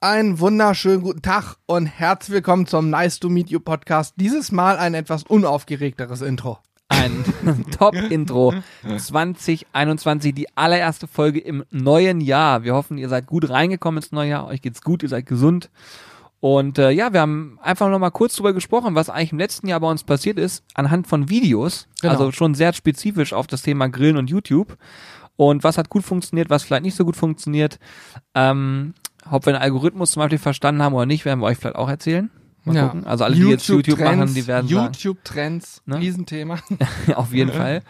Einen wunderschönen guten Tag und herzlich willkommen zum Nice to Meet You Podcast. Dieses Mal ein etwas unaufgeregteres Intro. Ein Top-Intro 2021, die allererste Folge im neuen Jahr. Wir hoffen, ihr seid gut reingekommen ins neue Jahr, euch geht's gut, ihr seid gesund. Und äh, ja, wir haben einfach noch mal kurz drüber gesprochen, was eigentlich im letzten Jahr bei uns passiert ist, anhand von Videos, Genau. also schon sehr spezifisch auf das Thema Grillen und YouTube. Und was hat gut funktioniert, was vielleicht nicht so gut funktioniert. Ähm, ob wir den Algorithmus zum Beispiel verstanden haben oder nicht, werden wir euch vielleicht auch erzählen. Mal gucken. Also alle, die jetzt YouTube machen, die werden YouTube-Trends, Ne? Riesenthema. auf jeden Fall.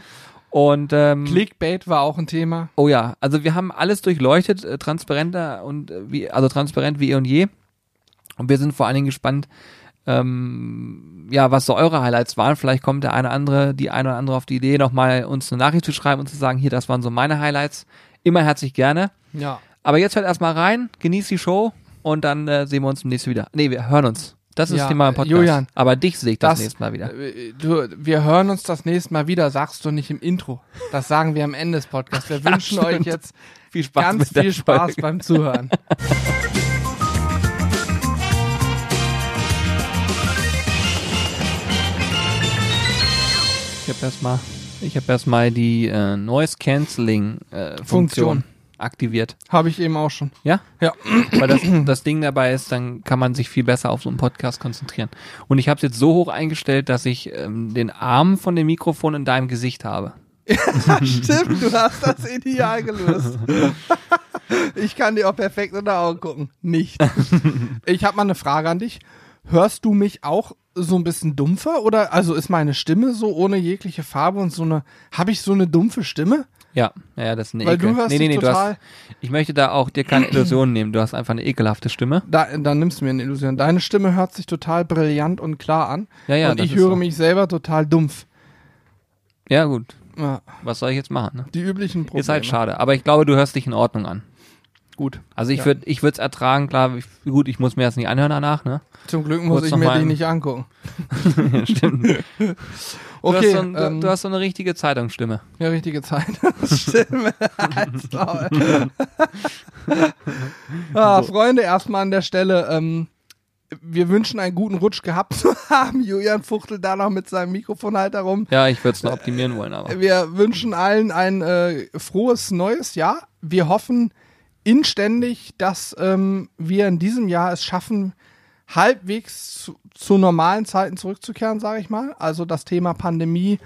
Und ähm, Clickbait war auch ein Thema. Oh ja, also wir haben alles durchleuchtet, äh, transparenter und äh, wie, also transparent wie eh und je. Und wir sind vor allen Dingen gespannt, ähm, ja, was so eure Highlights waren. Vielleicht kommt der eine andere, die eine oder andere auf die Idee, nochmal uns eine Nachricht zu schreiben und zu sagen, hier, das waren so meine Highlights. Immer herzlich gerne. Ja. Aber jetzt hört erstmal rein, genießt die Show und dann äh, sehen wir uns im nächsten wieder. Nee, wir hören uns. Das ist Ja, Thema im Podcast. Julian, Aber dich sehe ich das, das- nächste Mal wieder. Äh, Du, wir hören uns das nächste Mal wieder, sagst du nicht im Intro. Das sagen wir am Ende des Podcasts. Wir Ja, wünschen euch stimmt. jetzt Viel Spaß ganz viel Spaß Folge. beim Zuhören. Ich habe erstmal, ich habe erstmal die äh, Noise Cancelling äh, Funktion, Funktion. Aktiviert. Habe ich eben auch schon. Ja, Ja. weil das, das Ding dabei ist, dann kann man sich viel besser auf so einen Podcast konzentrieren. Und ich habe es jetzt so hoch eingestellt, dass ich ähm, den Arm von dem Mikrofon in deinem Gesicht habe. Stimmt, du hast das ideal gelöst. ich kann dir auch perfekt in die Augen gucken. Nicht. Ich habe mal eine Frage an dich. Hörst du mich auch so ein bisschen dumpfer oder also ist meine Stimme so ohne jegliche Farbe und so eine habe ich so eine dumpfe Stimme? Ja, ja, das ist eine Weil Ekel. du hörst nee, nee, nee, du total hast, ich möchte da auch dir keine Illusionen nehmen. Du hast einfach eine ekelhafte Stimme. da, dann nimmst du mir eine Illusion. Deine Stimme hört sich total brillant und klar an Ja, ja, und ich höre so. mich selber total dumpf. Ja, gut. Ja, Was soll ich jetzt machen? Ne? die üblichen Probleme. Ist halt schade. Aber ich glaube, du hörst dich in Ordnung an. Gut. Also ich Ja. würde, ich würde es ertragen. Klar, ich, gut, ich muss mir das nicht anhören danach, ne? Zum Glück muss Kurz ich mir die nicht angucken. Stimmt. Du, Okay, hast so ein, ähm, du hast so eine richtige Zeitungsstimme. Ja, richtige Zeit. Stimme. Halt's Maul. ah, Freunde, erstmal an der Stelle, ähm, wir wünschen einen guten Rutsch gehabt zu haben. Julian fuchtelt da noch mit seinem Mikrofonhalter rum. Ja, ich würde es noch optimieren wollen, aber. Wir wünschen allen ein äh, frohes neues Jahr. Wir hoffen inständig, dass ähm, wir in diesem Jahr es schaffen, halbwegs zu, zu normalen Zeiten zurückzukehren, sage ich mal. Also das Thema Pandemie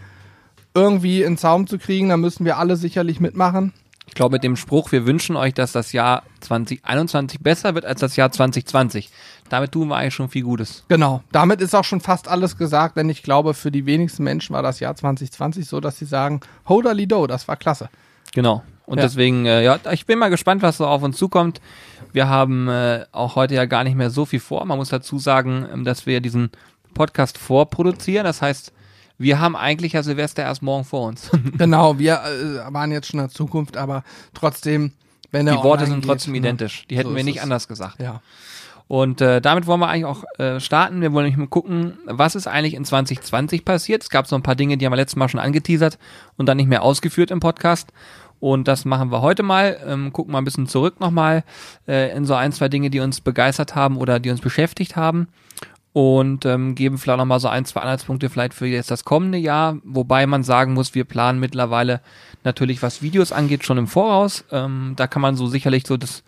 irgendwie in Zaum zu kriegen, da müssen wir alle sicherlich mitmachen. Ich glaube, mit dem Spruch, wir wünschen euch, dass das Jahr 2021 besser wird als das Jahr 2020. Damit tun wir eigentlich schon viel Gutes. Genau, damit ist auch schon fast alles gesagt, denn ich glaube, für die wenigsten Menschen war das Jahr 2020 so, dass sie sagen, Hodali do, das war klasse. Genau. Und Ja. deswegen, äh, ja, ich bin mal gespannt, was so auf uns zukommt. Wir haben äh, auch heute ja gar nicht mehr so viel vor. Man muss dazu sagen, ähm, dass wir diesen Podcast vorproduzieren. Das heißt, wir haben eigentlich ja Silvester erst morgen vor uns. Genau, wir äh, waren jetzt schon in der Zukunft, aber trotzdem, wenn Die er Worte online sind trotzdem geht, ne? identisch. Die hätten So wir nicht es. anders gesagt. Ja. Und äh, damit wollen wir eigentlich auch äh, starten. Wir wollen nämlich mal gucken, was ist eigentlich in 2020 passiert. Es gab so ein paar Dinge, die haben wir letztes Mal schon angeteasert und dann nicht mehr ausgeführt im Podcast. Und das machen wir heute mal. Ähm, gucken mal ein bisschen zurück nochmal äh, in so ein, zwei Dinge, die uns begeistert haben oder die uns beschäftigt haben. Und ähm, geben vielleicht nochmal so ein, zwei Anhaltspunkte vielleicht für jetzt das kommende Jahr. Wobei man sagen muss, wir planen mittlerweile natürlich, was Videos angeht, schon im Voraus. Ähm, da kann man so sicherlich so das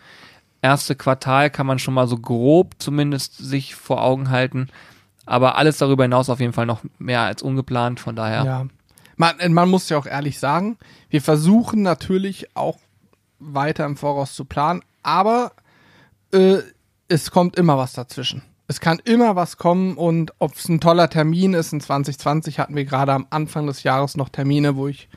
erste Quartal kann man schon mal so grob zumindest sich vor Augen halten. Aber alles darüber hinaus auf jeden Fall noch mehr als ungeplant. Von daher, Ja. Man, äh, man muss ja auch ehrlich sagen, wir versuchen natürlich auch weiter im Voraus zu planen, aber äh, es kommt immer was dazwischen. Es kann immer was kommen und ob es ein toller Termin ist, in 2020 hatten wir gerade am Anfang des Jahres noch Termine, wo ich,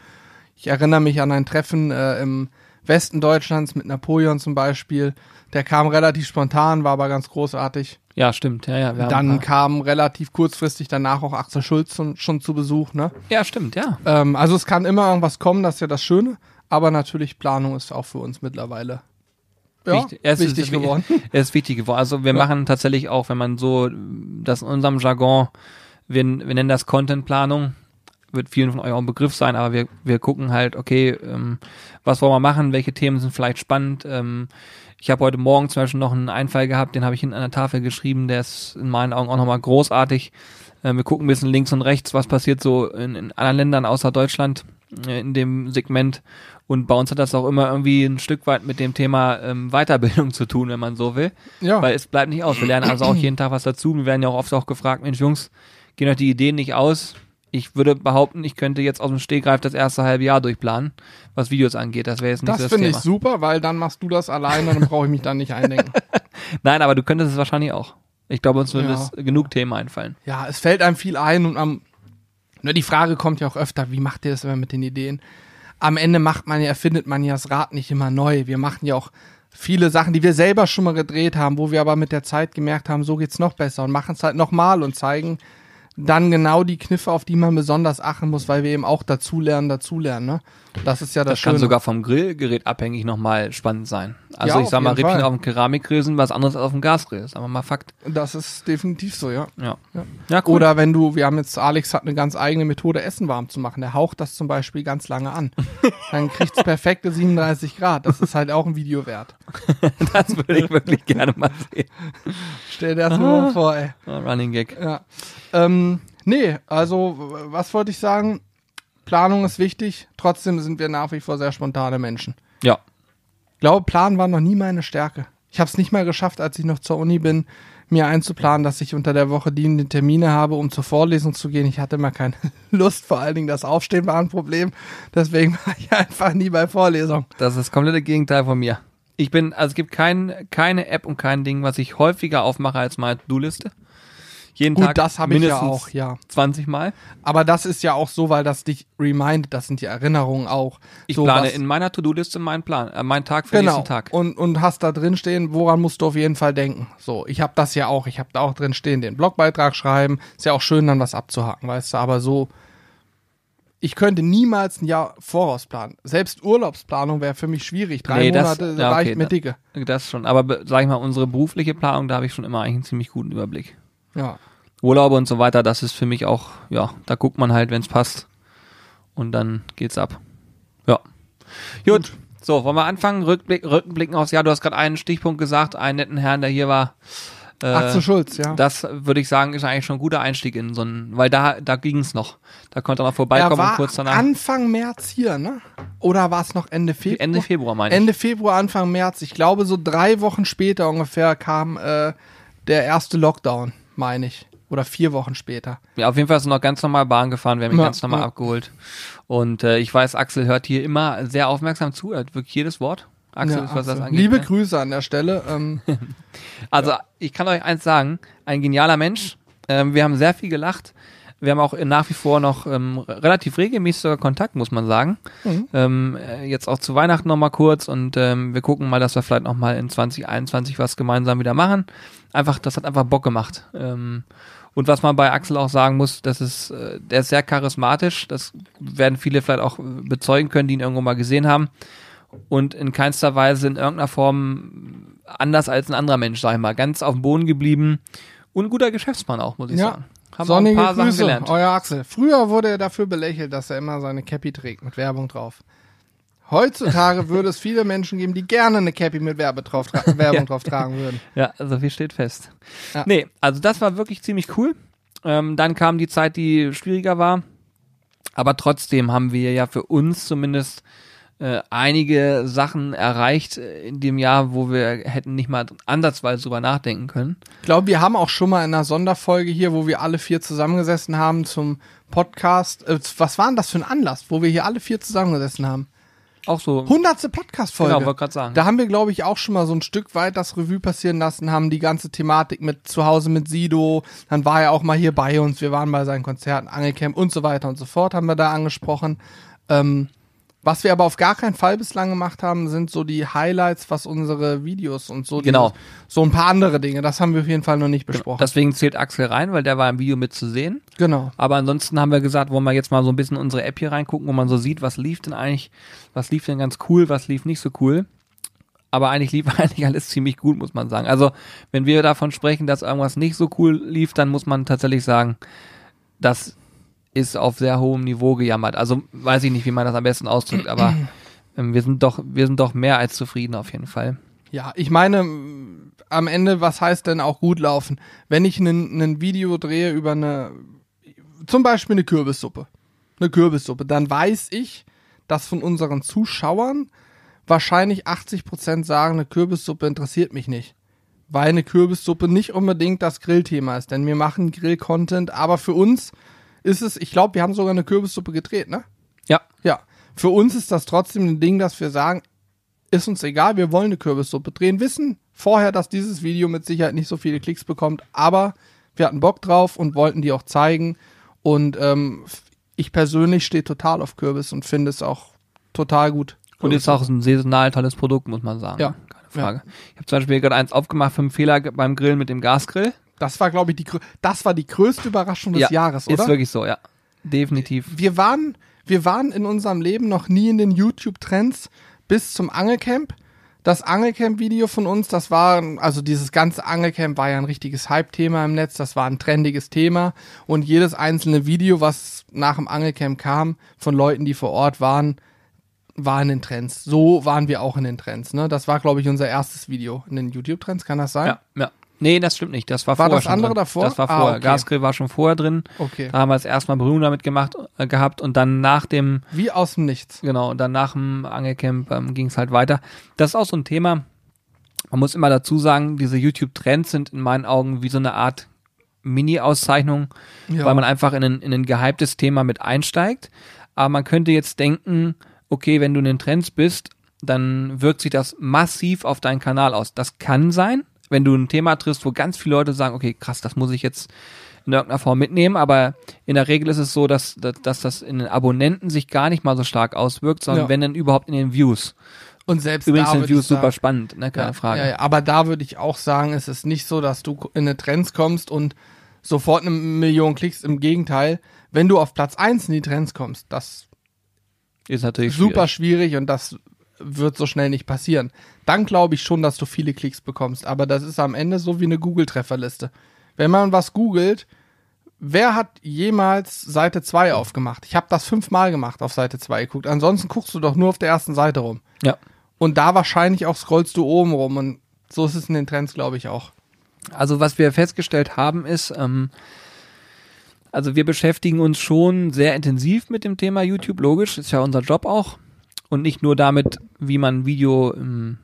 ich erinnere mich an ein Treffen äh, im Westen Deutschlands mit Napoleon zum Beispiel. Der kam relativ spontan, war aber ganz großartig. Ja, stimmt. Ja, ja, Dann kam relativ kurzfristig danach auch Axel Schulz schon, schon zu Besuch, ne? ja, stimmt, ja. Ähm, also es kann immer irgendwas kommen, das ist ja das Schöne. Aber natürlich, Planung ist auch für uns mittlerweile ja, Wichtig- es ist- wichtig geworden. Es ist wichtig geworden. Also wir machen tatsächlich auch, wenn man so das in unserem Jargon, wir, wir nennen das Contentplanung, wird vielen von euch auch ein Begriff sein, aber wir, wir gucken halt, okay, ähm, was wollen wir machen, welche Themen sind vielleicht spannend. Ähm, Ich habe heute Morgen zum Beispiel noch einen Einfall gehabt, den habe ich hinten an der Tafel geschrieben, der ist in meinen Augen auch nochmal großartig. Äh, wir gucken ein bisschen links und rechts, was passiert so in, in anderen Ländern außer Deutschland äh, in dem Segment. Und bei uns hat das auch immer irgendwie ein Stück weit mit dem Thema ähm, Weiterbildung zu tun, wenn man so will. Ja. Weil es bleibt nicht aus. Wir lernen also auch jeden Tag was dazu. Wir werden ja auch oft auch gefragt, Mensch Jungs, gehen euch die Ideen nicht aus? Ich würde behaupten, ich könnte jetzt aus dem Stegreif das erste halbe Jahr durchplanen, was Videos angeht. Das wäre jetzt nicht das so das finde ich super, weil dann machst du das alleine und dann brauche ich mich dann nicht eindenken. Nein, aber du könntest es wahrscheinlich auch. Ich glaube, uns würde Ja. genug Themen einfallen. Ja, es fällt einem viel ein und am, nur die Frage kommt ja auch öfter, wie macht ihr das immer mit den Ideen? Am Ende macht man ja, erfindet man ja das Rad nicht immer neu. Wir machen ja auch viele Sachen, die wir selber schon mal gedreht haben, wo wir aber mit der Zeit gemerkt haben, so geht's noch besser und machen es halt nochmal und zeigen dann genau die Kniffe, auf die man besonders achten muss, weil wir eben auch dazulernen, dazulernen, ne? Das ist ja das, Das kann Schöne. sogar vom Grillgerät abhängig nochmal spannend sein. Also Ja, ich sag mal, Rippchen Fall. auf dem Keramikgrill sind was anderes als auf dem Gasgrill. Sagen wir mal Fakt. das ist definitiv so, ja. Ja. Ja. Ja, cool. Oder wenn du, wir haben jetzt, Alex hat eine ganz eigene Methode, Essen warm zu machen. Der haucht das zum Beispiel ganz lange an. Dann kriegt's perfekte 37 Grad. Das ist halt auch ein Video wert. das würde ich wirklich gerne mal sehen. Stell dir das nur mal vor, ey. Ja, Running Gag. Ja. Ähm, nee, also, was wollte ich sagen? Planung ist wichtig. Trotzdem sind wir nach wie vor sehr spontane Menschen. Ja. Ich glaube, Planen war noch nie meine Stärke. Ich habe es nicht mal geschafft, als ich noch zur Uni bin, mir einzuplanen, dass ich unter der Woche die und die Termine habe, um zur Vorlesung zu gehen. Ich hatte immer keine Lust, vor allen Dingen das Aufstehen war ein Problem. Deswegen war ich einfach nie bei Vorlesung. Das ist das komplette Gegenteil von mir. Ich bin, also es gibt kein, keine App und kein Ding, was ich häufiger aufmache als meine To-Do-Liste. Jeden Gut, Tag das habe ich ja auch, ja. 20 Mal. Aber das ist ja auch so, weil das dich remindet, das sind die Erinnerungen auch. Ich so plane in meiner To-Do-Liste meinen Plan, äh, meinen Tag für den genau. nächsten Tag. Und, und hast da drin stehen, woran musst du auf jeden Fall denken. So, ich habe das ja auch. Ich habe da auch drin stehen, den Blogbeitrag schreiben. Ist ja auch schön, dann was abzuhaken, weißt du. Aber so, ich könnte niemals ein Jahr voraus planen. Selbst Urlaubsplanung wäre für mich schwierig. Drei Nee, das- Monate ja, reicht okay, mir da- dicke. Das schon. Aber be- sag ich mal, unsere berufliche Planung, da habe ich schon immer eigentlich einen ziemlich guten Überblick. Ja. Urlaube und so weiter, das ist für mich auch, ja, da guckt man halt, wenn es passt. Und dann geht's ab. Ja. Gut. So, wollen wir anfangen? Rückblick, Rückblicken aufs Jahr. Du hast gerade einen Stichpunkt gesagt, einen netten Herrn, der hier war. Äh, Axel Schulz, ja. Das würde ich sagen, ist eigentlich schon ein guter Einstieg in so einen, weil da, da ging's noch. Da konnte er noch er vorbeikommen war und kurz danach. Anfang März hier, ne? Oder war es noch Ende Februar? Ende Februar meine ich. Ende Februar, Anfang März. Ich glaube, so drei Wochen später ungefähr kam äh, der erste Lockdown, meine ich. Oder vier Wochen später. Ja, auf jeden Fall ist er noch ganz normal Bahn gefahren, wir haben ihn Ja, ganz normal ja. abgeholt. Und äh, ich weiß, Axel hört hier immer sehr aufmerksam zu, er hat wirklich jedes Wort. Axel, Ja, ist, was das Axel. angeht. Liebe ne? Grüße an der Stelle. Ähm, Also ich kann euch eins sagen, ein genialer Mensch. Ähm, wir haben sehr viel gelacht. Wir haben auch nach wie vor noch ähm, relativ regelmäßig sogar Kontakt, muss man sagen. Mhm. Ähm, äh, jetzt auch zu Weihnachten noch mal kurz und ähm, wir gucken mal, dass wir vielleicht noch mal in 2021 was gemeinsam wieder machen. Einfach, das hat einfach Bock gemacht. Ähm, und was man bei Axel auch sagen muss, das ist, äh, der ist sehr charismatisch. Das werden viele vielleicht auch bezeugen können, die ihn irgendwo mal gesehen haben. Und in keinster Weise in irgendeiner Form anders als ein anderer Mensch, sag ich mal. Ganz auf dem Boden geblieben. Und ein guter Geschäftsmann auch, muss ich Ja. sagen. Haben sonnige auch ein paar Sachen Grüße, gelernt. euer Axel. Früher wurde er dafür belächelt, dass er immer seine Cappy trägt mit Werbung drauf. Heutzutage würde es viele Menschen geben, die gerne eine Cappy mit Werbe drauf Werbung Ja. drauf tragen würden. Ja, also viel steht fest. Ja. Nee, also das war wirklich ziemlich cool. Ähm, dann kam die Zeit, die schwieriger war. Aber trotzdem haben wir ja für uns zumindest äh, einige Sachen erreicht in dem Jahr, wo wir hätten nicht mal ansatzweise drüber nachdenken können. Ich glaube, wir haben auch schon mal in einer Sonderfolge hier, wo wir alle vier zusammengesessen haben zum Podcast. Äh, was war denn das für ein Anlass, wo wir hier alle vier zusammengesessen haben? Auch so. Hundertste Podcast-Folge. Genau, wollte gerade sagen. Da haben wir, glaube ich, auch schon mal so ein Stück weit das Revue passieren lassen, haben die ganze Thematik mit zu Hause mit Sido, dann war er auch mal hier bei uns, wir waren bei seinen Konzerten, Angelcamp und so weiter und so fort, haben wir da angesprochen. Ähm, was wir aber auf gar keinen Fall bislang gemacht haben, sind so die Highlights, was unsere Videos und so, Genau. dieses- so ein paar andere Dinge, das haben wir auf jeden Fall noch nicht besprochen. Deswegen zählt Axel rein, weil der war im Video mit zu sehen. genau. Aber ansonsten haben wir gesagt, wollen wir jetzt mal so ein bisschen unsere App hier reingucken, wo man so sieht, was lief denn eigentlich, was lief denn ganz cool, was lief nicht so cool. Aber eigentlich lief eigentlich alles ziemlich gut, muss man sagen. Also, wenn wir davon sprechen, dass irgendwas nicht so cool lief, dann muss man tatsächlich sagen, das ist auf sehr hohem Niveau gejammert. Also, weiß ich nicht, wie man das am besten ausdrückt, aber ähm, wir sind doch, wir sind doch mehr als zufrieden auf jeden Fall. Ja, ich meine, am Ende, was heißt denn auch gut laufen? Wenn ich ein Video drehe über eine, zum Beispiel eine Kürbissuppe, eine Kürbissuppe, dann weiß ich, dass von unseren Zuschauern wahrscheinlich 80% sagen, eine Kürbissuppe interessiert mich nicht. Weil eine Kürbissuppe nicht unbedingt das Grillthema ist, denn wir machen Grill-Content, aber für uns ist es, ich glaube, wir haben sogar eine Kürbissuppe gedreht, ne? Ja. Ja. Für uns ist das trotzdem ein Ding, dass wir sagen, ist uns egal, wir wollen eine Kürbissuppe drehen, wissen vorher, dass dieses Video mit Sicherheit nicht so viele Klicks bekommt, aber wir hatten Bock drauf und wollten die auch zeigen. Und ähm, ich persönlich stehe total auf Kürbis und finde es auch total gut. Und ist auch ein saisonal tolles Produkt, muss man sagen. Ja. Keine Frage. Ich habe zum Beispiel gerade eins aufgemacht für einen Fehler beim Grillen mit dem Gasgrill. Das war, glaube ich, die das war die größte Überraschung des ja, Jahres, oder? Ist wirklich so, ja. Definitiv. wir waren, wir waren in unserem Leben noch nie in den YouTube-Trends bis zum Angelcamp. Das Angelcamp-Video von uns, das war, also dieses ganze Angelcamp war ja ein richtiges Hype-Thema im Netz, das war ein trendiges Thema und jedes einzelne Video, was nach dem Angelcamp kam, von Leuten, die vor Ort waren, war in den Trends. So waren wir auch in den Trends, ne? Das war, glaube ich, unser erstes Video in den YouTube-Trends, kann das sein? Ja, ja. Nee, das stimmt nicht. Das war, War vorher das schon andere drin. davor? Das war Ah, vorher. okay. Gasgrill war schon vorher drin. Okay. Da haben wir jetzt erstmal Berührung damit gemacht, äh, gehabt und dann nach dem, Wie aus dem Nichts. genau, und dann nach dem Angelcamp ähm, ging es halt weiter. Das ist auch so ein Thema. Man muss immer dazu sagen, diese YouTube-Trends sind in meinen Augen wie so eine Art Mini-Auszeichnung, Ja. weil man einfach in ein, in ein gehyptes Thema mit einsteigt. Aber man könnte jetzt denken, okay, wenn du in den Trends bist, dann wirkt sich das massiv auf deinen Kanal aus. Das kann sein, wenn du ein Thema triffst, wo ganz viele Leute sagen, okay, krass, das muss ich jetzt in irgendeiner Form mitnehmen, aber in der Regel ist es so, dass, dass, dass das in den Abonnenten sich gar nicht mal so stark auswirkt, sondern Ja. wenn dann überhaupt in den Views. Und selbst Übrigens da sind Views super sagen- spannend, ne, keine ja, Frage. Ja, aber da würde ich auch sagen, es ist nicht so, dass du in eine Trends kommst und sofort eine Million Klicks. Im Gegenteil, wenn du auf Platz 1 in die Trends kommst, das Ist natürlich super schwierig. schwierig und das wird so schnell nicht passieren. Dann glaube ich schon, dass du viele Klicks bekommst. Aber das ist am Ende so wie eine Google-Trefferliste. Wenn man was googelt, wer hat jemals Seite 2 aufgemacht? Ich habe das fünfmal gemacht auf Seite 2 geguckt. Ansonsten guckst du doch nur auf der ersten Seite rum. Ja. Und da wahrscheinlich auch scrollst du oben rum. Und so ist es in den Trends, glaube ich, auch. Also was wir festgestellt haben ist, ähm, also wir beschäftigen uns schon sehr intensiv mit dem Thema YouTube, logisch, ist ja unser Job auch. Und nicht nur damit, wie man ein Video, ähm,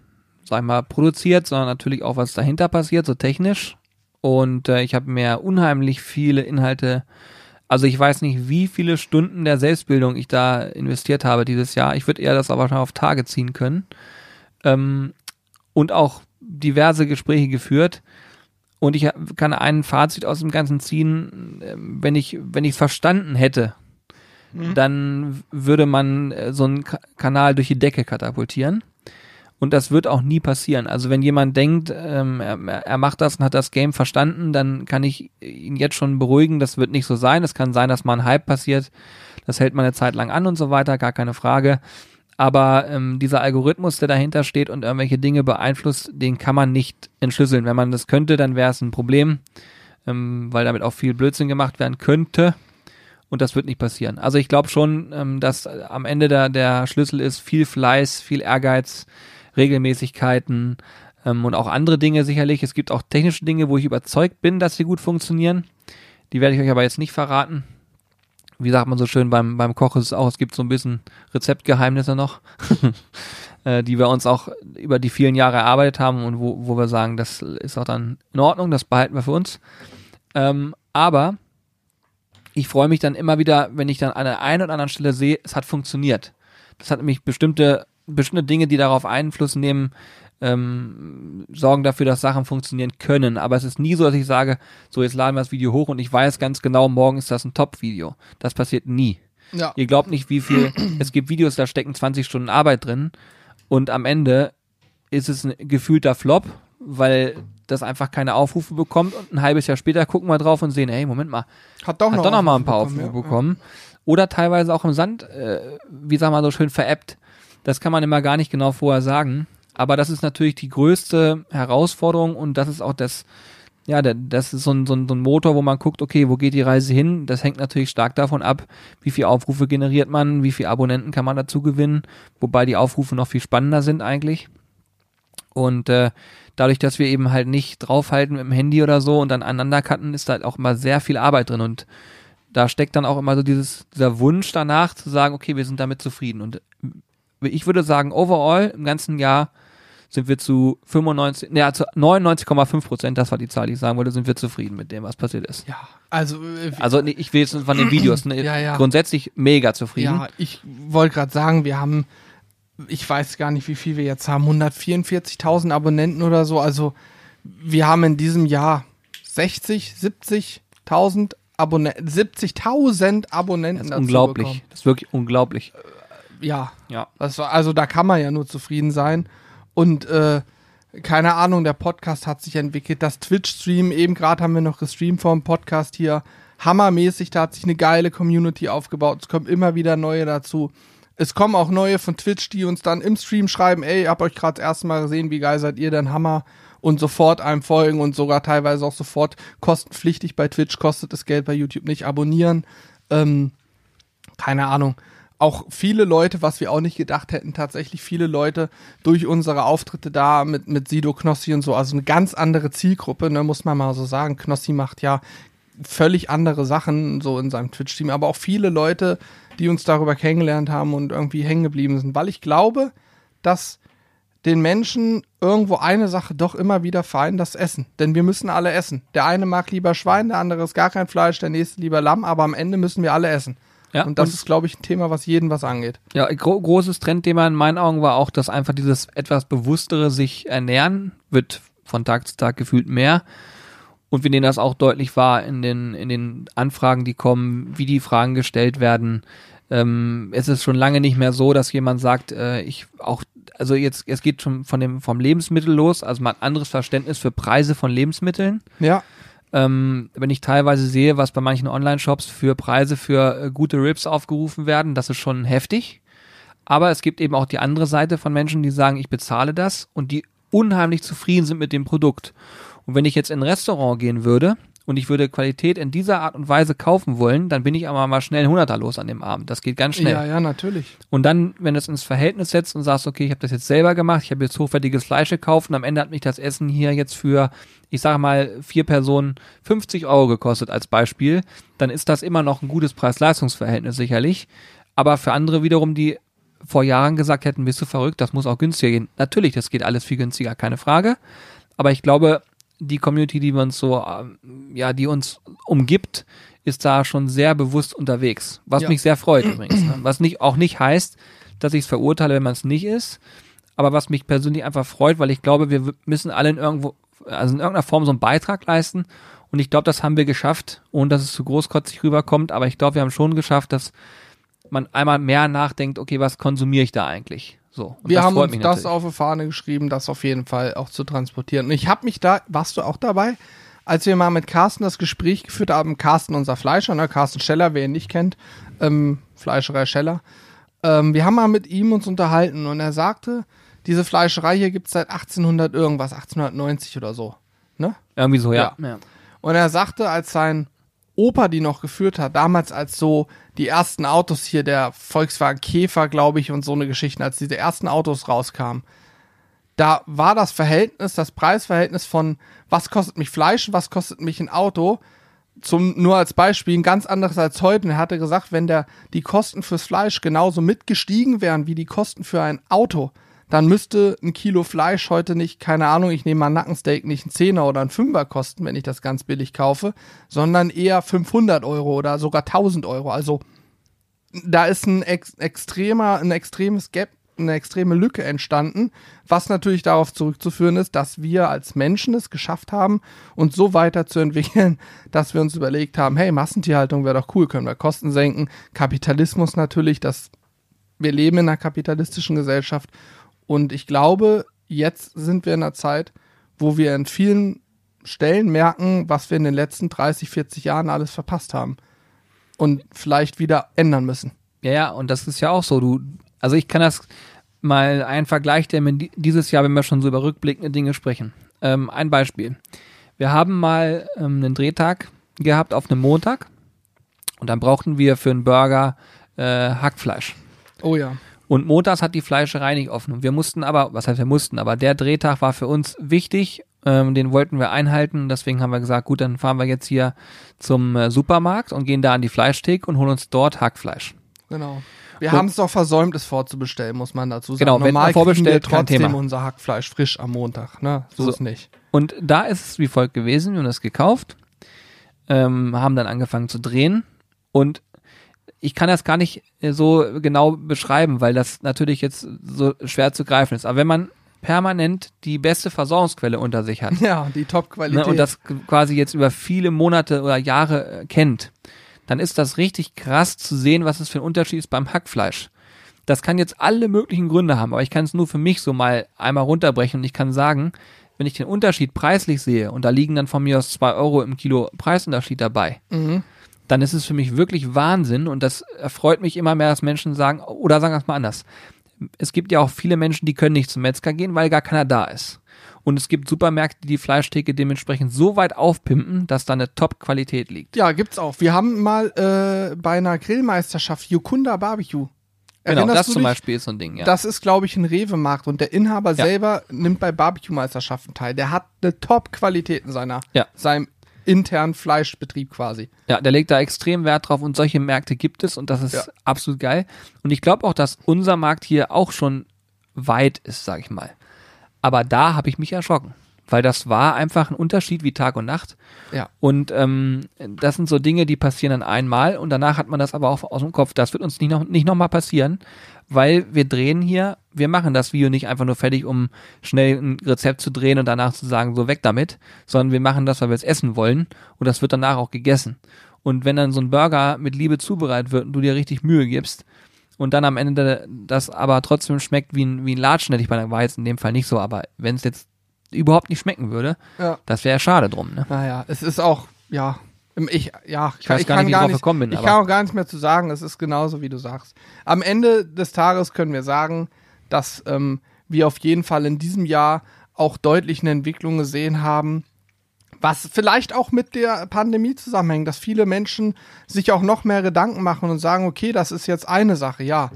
sag ich mal, produziert, sondern natürlich auch, was dahinter passiert, so technisch. Und äh, ich habe mir unheimlich viele Inhalte, also ich weiß nicht, wie viele Stunden der Selbstbildung ich da investiert habe dieses Jahr. Ich würde eher das aber schon auf Tage ziehen können. Ähm, und auch diverse Gespräche geführt. Und ich kann ein Fazit aus dem Ganzen ziehen, ähm, wenn ich, wenn ich verstanden hätte, dann würde man äh, so einen Ka Kanal durch die Decke katapultieren. Und das wird auch nie passieren. Also wenn jemand denkt, ähm, er, er macht das und hat das Game verstanden, dann kann ich ihn jetzt schon beruhigen, das wird nicht so sein. Es kann sein, dass mal ein Hype passiert, das hält man eine Zeit lang an und so weiter, gar keine Frage. Aber ähm, dieser Algorithmus, der dahinter steht und irgendwelche Dinge beeinflusst, den kann man nicht entschlüsseln. Wenn man das könnte, dann wäre es ein Problem, ähm, weil damit auch viel Blödsinn gemacht werden könnte. Und das wird nicht passieren. Also ich glaube schon, ähm, dass am Ende der, der Schlüssel ist viel Fleiß, viel Ehrgeiz, Regelmäßigkeiten ähm, und auch andere Dinge sicherlich. Es gibt auch technische Dinge, wo ich überzeugt bin, dass sie gut funktionieren. Die werde ich euch aber jetzt nicht verraten. Wie sagt man so schön beim, beim Koch ist es auch, es gibt so ein bisschen Rezeptgeheimnisse noch, äh, die wir uns auch über die vielen Jahre erarbeitet haben und wo, wo wir sagen, das ist auch dann in Ordnung, das behalten wir für uns. Ähm, aber ich freue mich dann immer wieder, wenn ich dann an der einen oder anderen Stelle sehe, es hat funktioniert. Das hat nämlich bestimmte, bestimmte Dinge, die darauf Einfluss nehmen, ähm, sorgen dafür, dass Sachen funktionieren können. Aber es ist nie so, dass ich sage, so jetzt laden wir das Video hoch und ich weiß ganz genau, morgen ist das ein Top-Video. Das passiert nie. Ja. Ihr glaubt nicht, wie viel, es gibt Videos, da stecken 20 Stunden Arbeit drin und am Ende ist es ein gefühlter Flop, weil das einfach keine Aufrufe bekommt und ein halbes Jahr später gucken wir drauf und sehen, hey, Moment mal, Hat doch hat noch, doch noch mal ein paar Aufrufe bekommen, bekommen. Oder teilweise auch im Sand, äh, wie sagen wir so schön, veräppt. Das kann man immer gar nicht genau vorher sagen. Aber das ist natürlich die größte Herausforderung und das ist auch das, ja, das ist so ein, so, ein, so ein Motor, wo man guckt, okay, wo geht die Reise hin? Das hängt natürlich stark davon ab, wie viel Aufrufe generiert man, wie viel Abonnenten kann man dazu gewinnen, wobei die Aufrufe noch viel spannender sind eigentlich. Und äh, dadurch, dass wir eben halt nicht draufhalten mit dem Handy oder so und dann aneinander cutten, ist da halt auch immer sehr viel Arbeit drin. Und da steckt dann auch immer so dieses, dieser Wunsch danach zu sagen, okay, wir sind damit zufrieden. Und ich würde sagen, overall im ganzen Jahr sind wir zu 95, ja, zu 99,5 Prozent, das war die Zahl, die ich sagen wollte, sind wir zufrieden mit dem, was passiert ist. Ja, also. Äh, also nee, ich will jetzt von den Videos, ne, Ja, ja. grundsätzlich mega zufrieden. Ja, ich wollte gerade sagen, wir haben, ich weiß gar nicht, wie viel wir jetzt haben, 144.000 Abonnenten oder so. Also wir haben in diesem Jahr 60, 70.000 Abonnenten, 70.000 Abonnenten. Das ist unglaublich. bekommen. Das ist wirklich unglaublich. Ja, Ja. das war, also da kann man ja nur zufrieden sein. Und äh, keine Ahnung, der Podcast hat sich entwickelt. Das Twitch-Stream, eben gerade haben wir noch gestreamt vom Podcast hier. Hammermäßig, da hat sich eine geile Community aufgebaut. Es kommen immer wieder neue dazu. Es kommen auch neue von Twitch, die uns dann im Stream schreiben, ey, hab euch gerade das erste Mal gesehen, wie geil seid ihr denn, Hammer. Und sofort einem folgen und sogar teilweise auch sofort kostenpflichtig bei Twitch, kostet das Geld bei YouTube nicht, abonnieren. Ähm, keine Ahnung. Auch viele Leute, was wir auch nicht gedacht hätten, tatsächlich viele Leute durch unsere Auftritte da mit, mit Sido Knossi und so, also eine ganz andere Zielgruppe, ne, muss man mal so sagen. Knossi macht ja völlig andere Sachen so in seinem Twitch-Team, aber auch viele Leute, die uns darüber kennengelernt haben und irgendwie hängen geblieben sind, weil ich glaube, dass den Menschen irgendwo eine Sache doch immer wieder vereint, das Essen. Denn wir müssen alle essen. Der eine mag lieber Schwein, der andere ist gar kein Fleisch, der nächste lieber Lamm, aber am Ende müssen wir alle essen. Ja, und das und- ist, glaube ich, ein Thema, was jeden was angeht. Ja, gro großes Trendthema in meinen Augen war auch, dass einfach dieses etwas bewusstere sich ernähren wird von Tag zu Tag gefühlt mehr. Und wir nehmen das auch deutlich wahr in den, in den Anfragen, die kommen, wie die Fragen gestellt werden. Ähm, es ist schon lange nicht mehr so, dass jemand sagt, äh, ich auch, also jetzt, es geht schon von dem, vom Lebensmittel los, also man hat ein anderes Verständnis für Preise von Lebensmitteln. Ja, Ähm, wenn ich teilweise sehe, was bei manchen Online-Shops für Preise für äh, gute Rips aufgerufen werden, das ist schon heftig. Aber es gibt eben auch die andere Seite von Menschen, die sagen, ich bezahle das und die unheimlich zufrieden sind mit dem Produkt. Und wenn ich jetzt in ein Restaurant gehen würde und ich würde Qualität in dieser Art und Weise kaufen wollen, dann bin ich aber mal schnell ein Hunderter los an dem Abend. Das geht ganz schnell. ja, ja, natürlich. Und dann, wenn du es ins Verhältnis setzt und sagst, okay, ich habe das jetzt selber gemacht, ich habe jetzt hochwertiges Fleisch gekauft und am Ende hat mich das Essen hier jetzt für, ich sage mal, vier Personen 50 Euro gekostet als Beispiel, dann ist das immer noch ein gutes Preis-Leistungs-Verhältnis sicherlich. Aber für andere wiederum, die vor Jahren gesagt hätten, bist du verrückt, das muss auch günstiger gehen. Natürlich, das geht alles viel günstiger, keine Frage. Aber ich glaube, die Community, die uns so, ähm, ja, die uns umgibt, ist da schon sehr bewusst unterwegs. Was Ja. mich sehr freut übrigens. Ne? Was nicht, auch nicht heißt, dass ich es verurteile, wenn man es nicht ist. Aber was mich persönlich einfach freut, weil ich glaube, wir müssen alle in irgendwo, also in irgendeiner Form so einen Beitrag leisten. Und ich glaube, das haben wir geschafft, ohne dass es zu großkotzig rüberkommt. Aber ich glaube, wir haben schon geschafft, dass man einmal mehr nachdenkt, okay, was konsumiere ich da eigentlich? So. Und wir das haben uns das natürlich. auf die Fahne geschrieben, das auf jeden Fall auch zu transportieren. Und ich habe mich da, warst du auch dabei? Als wir mal mit Carsten das Gespräch geführt haben, Carsten, unser Fleischer, ne? Carsten Scheller, wer ihn nicht kennt, ähm, Fleischerei Scheller, ähm, wir haben mal mit ihm uns unterhalten und er sagte, diese Fleischerei hier gibt's seit 1800 irgendwas, 1890 oder so. Ne? Irgendwie so, ja. ja. Und er sagte, als sein Opa die noch geführt hat, damals als so die ersten Autos hier, der Volkswagen Käfer, glaube ich, und so eine Geschichte, als diese ersten Autos rauskamen, da war das Verhältnis, das Preisverhältnis von was kostet mich Fleisch, was kostet mich ein Auto, zum, nur als Beispiel, ein ganz anderes als heute. Und er hatte gesagt, wenn der, die Kosten fürs Fleisch genauso mitgestiegen wären wie die Kosten für ein Auto, dann müsste ein Kilo Fleisch heute nicht, keine Ahnung, ich nehme mal ein Nackensteak, nicht ein Zehner oder ein Fünfer kosten, wenn ich das ganz billig kaufe, sondern eher 500 Euro oder sogar 1000 Euro. Also da ist ein ex extremer, ein extremes Gap, eine extreme Lücke entstanden, was natürlich darauf zurückzuführen ist, dass wir als Menschen es geschafft haben, uns so weiterzuentwickeln, dass wir uns überlegt haben, hey, Massentierhaltung wäre doch cool, können wir Kosten senken. Kapitalismus natürlich, dass wir leben in einer kapitalistischen Gesellschaft und ich glaube, jetzt sind wir in einer Zeit, wo wir in vielen Stellen merken, was wir in den letzten 30, 40 Jahren alles verpasst haben und vielleicht wieder ändern müssen. Ja, ja, und das ist ja auch so. Du, also ich kann das mal einen Vergleich, der mir di- dieses Jahr, wenn wir schon so über rückblickende Dinge sprechen. Ähm, ein Beispiel. Wir haben mal ähm, einen Drehtag gehabt auf einem Montag und dann brauchten wir für einen Burger äh, Hackfleisch. Oh ja. Und montags hat die Fleischerei nicht offen. Und wir mussten aber, was heißt wir mussten, aber der Drehtag war für uns wichtig. Ähm, den wollten wir einhalten. Deswegen haben wir gesagt, gut, dann fahren wir jetzt hier zum äh, Supermarkt und gehen da an die Fleischtheke und holen uns dort Hackfleisch. Genau. Wir haben es doch versäumt, es vorzubestellen, muss man dazu sagen. Genau, wenn Normal man vorbestellt, kriegen wir trotzdem Thema. unser Hackfleisch frisch am Montag, ne? So, So. ist nicht. Und da ist es wie folgt gewesen, wir haben das gekauft, ähm, haben dann angefangen zu drehen und ich kann das gar nicht äh, so genau beschreiben, weil das natürlich jetzt so schwer zu greifen ist. Aber wenn man permanent die beste Versorgungsquelle unter sich hat Ja, die Top-Qualität. ne, und das quasi jetzt über viele Monate oder Jahre äh, kennt, dann ist das richtig krass zu sehen, was es für ein Unterschied ist beim Hackfleisch. Das kann jetzt alle möglichen Gründe haben, aber ich kann es nur für mich so mal einmal runterbrechen und ich kann sagen, wenn ich den Unterschied preislich sehe und da liegen dann von mir aus zwei Euro im Kilo Preisunterschied dabei, Mhm. Dann ist es für mich wirklich Wahnsinn und das erfreut mich immer mehr, dass Menschen sagen, oder sagen wir es mal anders. Es gibt ja auch viele Menschen, die können nicht zum Metzger gehen, weil gar keiner da ist. Und es gibt Supermärkte, die die Fleischtheke dementsprechend so weit aufpimpen, dass da eine Top-Qualität liegt. Ja, gibt's auch. Wir haben mal äh, bei einer Grillmeisterschaft Yukunda Barbecue. Genau, Erinnerst das du zum? Beispiel ist so ein Ding, ja. Das ist, glaube ich, ein Rewe-Markt und der Inhaber Ja. selber nimmt bei Barbecue-Meisterschaften teil. Der hat eine Top-Qualität in seiner, Ja. seinem internen Fleischbetrieb quasi. Ja, der legt da extrem Wert drauf und solche Märkte gibt es und das ist Ja. absolut geil. Und ich glaube auch, dass unser Markt hier auch schon weit ist, sag ich mal. Aber da habe ich mich erschrocken, weil das war einfach ein Unterschied wie Tag und Nacht. Ja. Und ähm, das sind so Dinge, die passieren dann einmal und danach hat man das aber auch aus dem Kopf. Das wird uns nicht noch nicht noch mal passieren, weil wir drehen hier, wir machen das Video nicht einfach nur fertig, um schnell ein Rezept zu drehen und danach zu sagen, so weg damit, sondern wir machen das, weil wir es essen wollen und das wird danach auch gegessen. Und wenn dann so ein Burger mit Liebe zubereitet wird und du dir richtig Mühe gibst und dann am Ende das aber trotzdem schmeckt wie ein, wie ein Latschen, hätte ich bei war jetzt in dem Fall nicht so, aber wenn es jetzt überhaupt nicht schmecken würde, Ja. das wäre schade drum, ne? Naja, es ist auch, ja, ich, ja, Ich weiß gar kann nicht, wie ich gar nicht, gekommen bin, ich aber- kann auch gar nichts mehr zu sagen. Es ist genauso, wie du sagst. Am Ende des Tages können wir sagen, dass ähm, wir auf jeden Fall in diesem Jahr auch deutlich eine Entwicklung gesehen haben, was vielleicht auch mit der Pandemie zusammenhängt, dass viele Menschen sich auch noch mehr Gedanken machen und sagen, okay, das ist jetzt eine Sache, ja.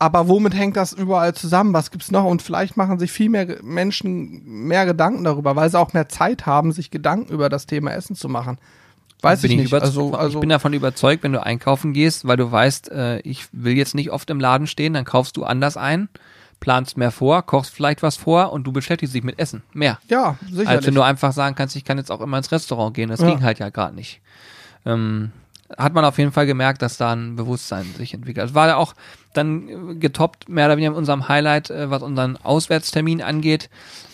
Aber womit hängt das überall zusammen? Was gibt's noch? Und vielleicht machen sich viel mehr Menschen mehr Gedanken darüber, weil sie auch mehr Zeit haben, sich Gedanken über das Thema Essen zu machen. Weiß bin ich ich, nicht. Also, also ich bin davon überzeugt, wenn du einkaufen gehst, weil du weißt, äh, ich will jetzt nicht oft im Laden stehen, dann kaufst du anders ein, planst mehr vor, kochst vielleicht was vor und du beschäftigst dich mit Essen. Mehr. ja, sicherlich. Als wenn du einfach sagen kannst, ich kann jetzt auch immer ins Restaurant gehen. Das Ja. ging halt ja gerade nicht. Ähm, hat man auf jeden Fall gemerkt, dass da ein Bewusstsein sich entwickelt. Es war ja auch dann äh, getoppt, mehr oder weniger mit unserem Highlight, äh, was unseren Auswärtstermin angeht.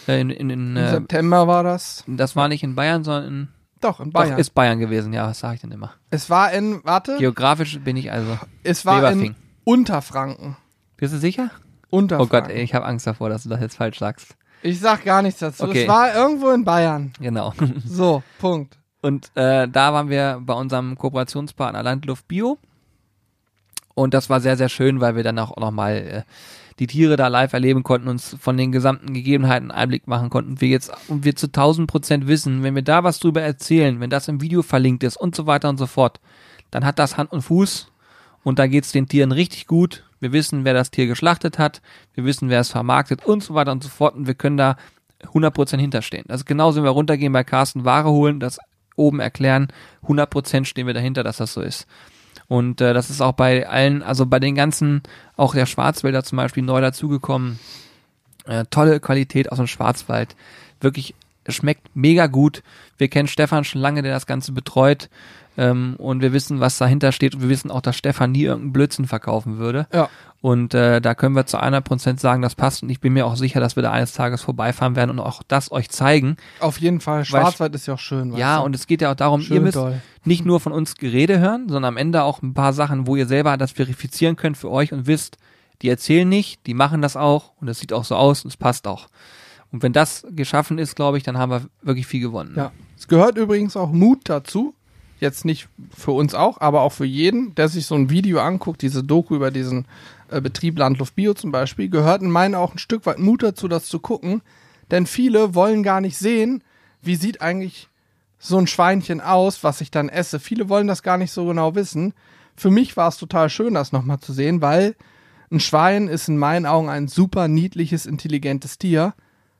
Äh, in, in, in, Im September war das. das war nicht in Bayern, sondern in Doch, in Bayern. Doch, ist Bayern gewesen, ja, was sage ich denn immer? es war in, warte, Geografisch bin ich also. es war in Leverfing. Unterfranken. Bist du sicher? Unterfranken. Oh Gott, ey, ich habe Angst davor, dass du das jetzt falsch sagst. Ich sag gar nichts dazu. Okay. Es war irgendwo in Bayern. Genau. So, Punkt. Und äh, da waren wir bei unserem Kooperationspartner Landluft Bio. Und das war sehr, sehr schön, weil wir dann auch nochmal äh, die Tiere da live erleben konnten, uns von den gesamten Gegebenheiten Einblick machen konnten. Wir jetzt, und wir zu 1000 Prozent wissen, wenn wir da was drüber erzählen, wenn das im Video verlinkt ist und so weiter und so fort, dann hat das Hand und Fuß und da geht's den Tieren richtig gut. Wir wissen, wer das Tier geschlachtet hat, wir wissen, wer es vermarktet und so weiter und so fort und wir können da 100% hinterstehen. Das ist genauso, wenn wir runtergehen bei Carsten Ware holen, das oben erklären, 100% stehen wir dahinter, dass das so ist. Und äh, das ist auch bei allen, also bei den ganzen, auch der Schwarzwälder zum Beispiel neu dazugekommen. Äh, tolle Qualität aus dem Schwarzwald. Wirklich es schmeckt mega gut. Wir kennen Stefan schon lange, der das Ganze betreut. Ähm, und wir wissen, was dahinter steht. Und wir wissen auch, dass Stefan nie irgendeinen Blödsinn verkaufen würde. Ja. Und äh, da können wir zu 100% sagen, das passt. Und ich bin mir auch sicher, dass wir da eines Tages vorbeifahren werden und auch das euch zeigen. Auf jeden Fall. Schwarzwald ist ja auch schön. Ja, du? und es geht ja auch darum, Schön ihr müsst doll. nicht nur von uns Gerede hören, sondern am Ende auch ein paar Sachen, wo ihr selber das verifizieren könnt für euch und wisst, die erzählen nicht, die machen das auch und es sieht auch so aus und es passt auch. Und wenn das geschaffen ist, glaube ich, dann haben wir wirklich viel gewonnen. Ja. Es gehört übrigens auch Mut dazu. Jetzt nicht für uns auch, aber auch für jeden, der sich so ein Video anguckt, diese Doku über diesen äh, Betrieb Landluft Bio zum Beispiel, gehört in meinen auch ein Stück weit Mut dazu, das zu gucken. Denn viele wollen gar nicht sehen, wie sieht eigentlich so ein Schweinchen aus, was ich dann esse. Viele wollen das gar nicht so genau wissen. Für mich war es total schön, das nochmal zu sehen, weil Ein Schwein ist in meinen Augen ein super niedliches, intelligentes Tier.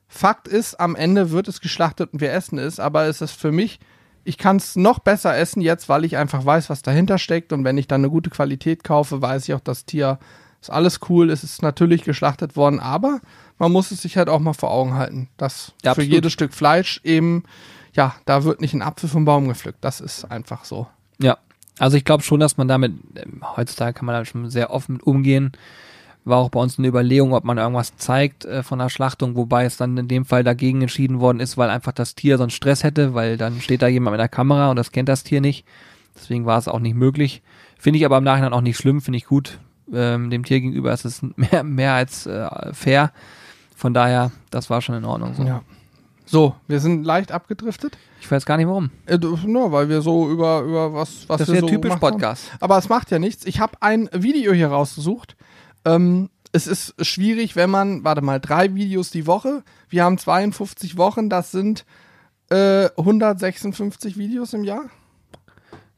Fakt ist, am Ende wird es geschlachtet und wir essen es, aber es ist für mich, ich kann es noch besser essen jetzt, weil ich einfach weiß, was dahinter steckt und wenn ich dann eine gute Qualität kaufe, weiß ich auch, das Tier ist alles cool, es ist natürlich geschlachtet worden, aber man muss es sich halt auch mal vor Augen halten, dass Ja, für jedes Stück Fleisch eben, ja, da wird nicht ein Apfel vom Baum gepflückt, das ist einfach so. Ja, also ich glaube schon, dass man damit, ähm, heutzutage kann man da schon sehr offen mit umgehen. War auch bei uns eine Überlegung, ob man irgendwas zeigt äh, von der Schlachtung, wobei es dann in dem Fall dagegen entschieden worden ist, weil einfach das Tier sonst Stress hätte, weil dann steht da jemand mit der Kamera und das kennt das Tier nicht. Deswegen war es auch nicht möglich. Finde ich aber im Nachhinein auch nicht schlimm, finde ich gut. Ähm, dem Tier gegenüber ist es mehr, mehr als äh, fair. Von daher, das war schon in Ordnung. So. Ja. So, wir sind leicht abgedriftet. Ich weiß gar nicht warum. Äh, nur, weil wir so über, über was, was Das wir ist ja so typisch gemacht haben. Podcast. Aber es macht ja nichts. Ich habe ein Video hier rausgesucht. Ähm, es ist schwierig, wenn man, warte mal, drei Videos die Woche. Wir haben 52 Wochen, das sind äh, 156 Videos im Jahr.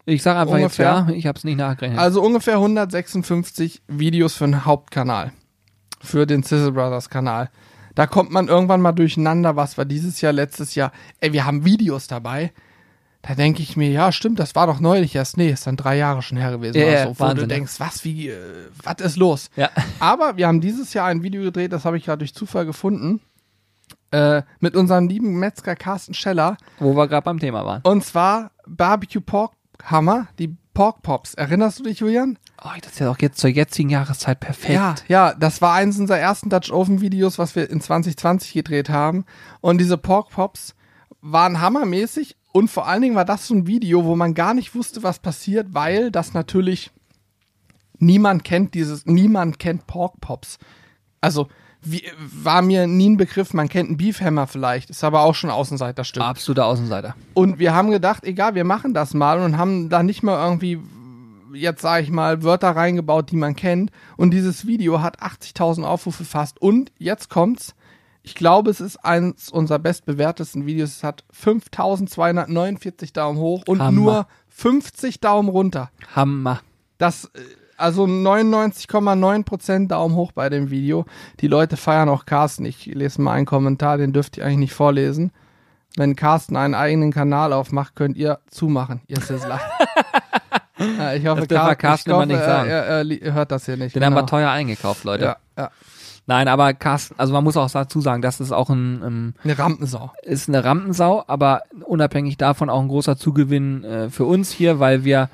Ich sage einfach Ungefähr. jetzt ja, ich habe es nicht nachgerechnet. Also ungefähr 156 Videos für den Hauptkanal. Für den Sizzle Brothers Kanal. Da kommt man irgendwann mal durcheinander, was war dieses Jahr, letztes Jahr. Ey, wir haben Videos dabei. Da denke ich mir, ja, stimmt, das war doch neulich erst. Nee, ist dann drei Jahre schon her gewesen. Ja, so, wo du Wahnsinn, ja. denkst, was, wie, äh, was ist los? ja. Aber wir haben dieses Jahr ein Video gedreht, das habe ich gerade durch Zufall gefunden. Äh, mit unserem lieben Metzger Carsten Scheller. Wo wir gerade beim Thema waren. Und zwar Barbecue Pork Hammer, die Pork Pops. Erinnerst du dich, Julian? Oh, das ist ja auch jetzt zur jetzigen Jahreszeit perfekt. Ja, ja, das war eins unserer ersten Dutch Oven Videos, was wir in 2020 gedreht haben. Und diese Pork Pops waren hammermäßig. Und vor allen Dingen war das so ein Video, wo man gar nicht wusste, was passiert, weil das natürlich niemand kennt dieses, niemand kennt Pork Pops. Also wie, war mir nie ein Begriff, man kennt einen Beefhammer vielleicht, ist aber auch schon Außenseiterstück. Absoluter Außenseiter. Und wir haben gedacht, egal, wir machen das mal und haben da nicht mal irgendwie, jetzt sage ich mal, Wörter reingebaut, die man kennt. Und dieses Video hat 80.000 Aufrufe fast. Und jetzt kommt's. Ich glaube, es ist eins unserer bestbewertesten Videos. Es hat 5.249 Daumen hoch und Hammer. nur 50 Daumen runter. Hammer. Das, äh, also 99,9% Daumen hoch bei dem Video. Die Leute feiern auch Carsten. Ich lese mal einen Kommentar, den dürft ihr eigentlich nicht vorlesen. Wenn Carsten einen eigenen Kanal aufmacht, könnt ihr zumachen, ihr Sizzler. ja, ich hoffe, Das wir Carsten ich hoffe, nicht sagen. Er, er, er hört das hier nicht. Den haben wir genau. teuer eingekauft, Leute. ja, ja. Nein, aber Carsten, also man muss auch dazu sagen, das ist auch ein, ähm, Eine Rampensau. ist eine Rampensau, aber unabhängig davon auch ein großer Zugewinn äh, für uns hier, weil wir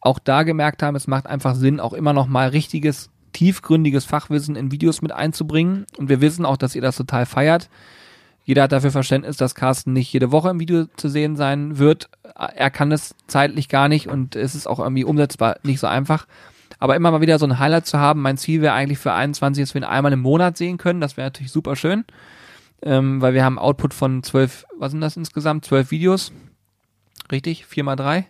auch da gemerkt haben, es macht einfach Sinn, auch immer noch mal richtiges, tiefgründiges Fachwissen in Videos mit einzubringen. Und wir wissen auch, dass ihr das total feiert. Jeder hat dafür Verständnis, dass Carsten nicht jede Woche im Video zu sehen sein wird. Er kann es zeitlich gar nicht und es ist auch irgendwie umsetzbar nicht so einfach. Aber immer mal wieder so ein Highlight zu haben. Mein Ziel wäre eigentlich für 21, dass wir ihn einmal im Monat sehen können. Das wäre natürlich super schön. Ähm, weil wir haben Output von zwölf, was sind das insgesamt? Zwölf Videos. Richtig? Vier mal drei?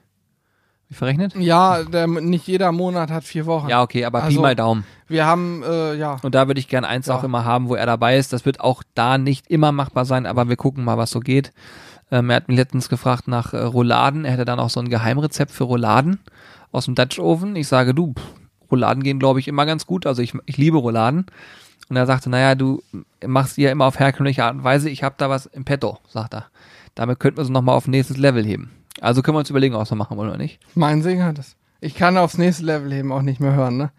Wie verrechnet? Ja, der, nicht jeder Monat hat vier Wochen. Ja, okay, aber Pi Also- mal Daumen. Wir haben, äh, ja, Und da würde ich gern eins Ja. auch immer haben, wo er dabei ist. Das wird auch da nicht immer machbar sein, aber wir gucken mal, was so geht. Ähm, er hat mich letztens gefragt nach äh, Rouladen. Er hätte dann auch so ein Geheimrezept für Rouladen aus dem Dutch Oven. Ich sage, du, pff, Rouladen gehen, glaube ich, immer ganz gut. Also ich, ich liebe Rouladen. Und er sagte, naja, du machst die ja immer auf herkömmliche Art und Weise. Ich habe da was im Petto, sagt er. Damit könnten wir es nochmal auf nächstes Level heben. Also können wir uns überlegen, ob wir machen wollen oder nicht. mein Singen hat es. Ich kann aufs nächste Level heben auch nicht mehr hören, ne?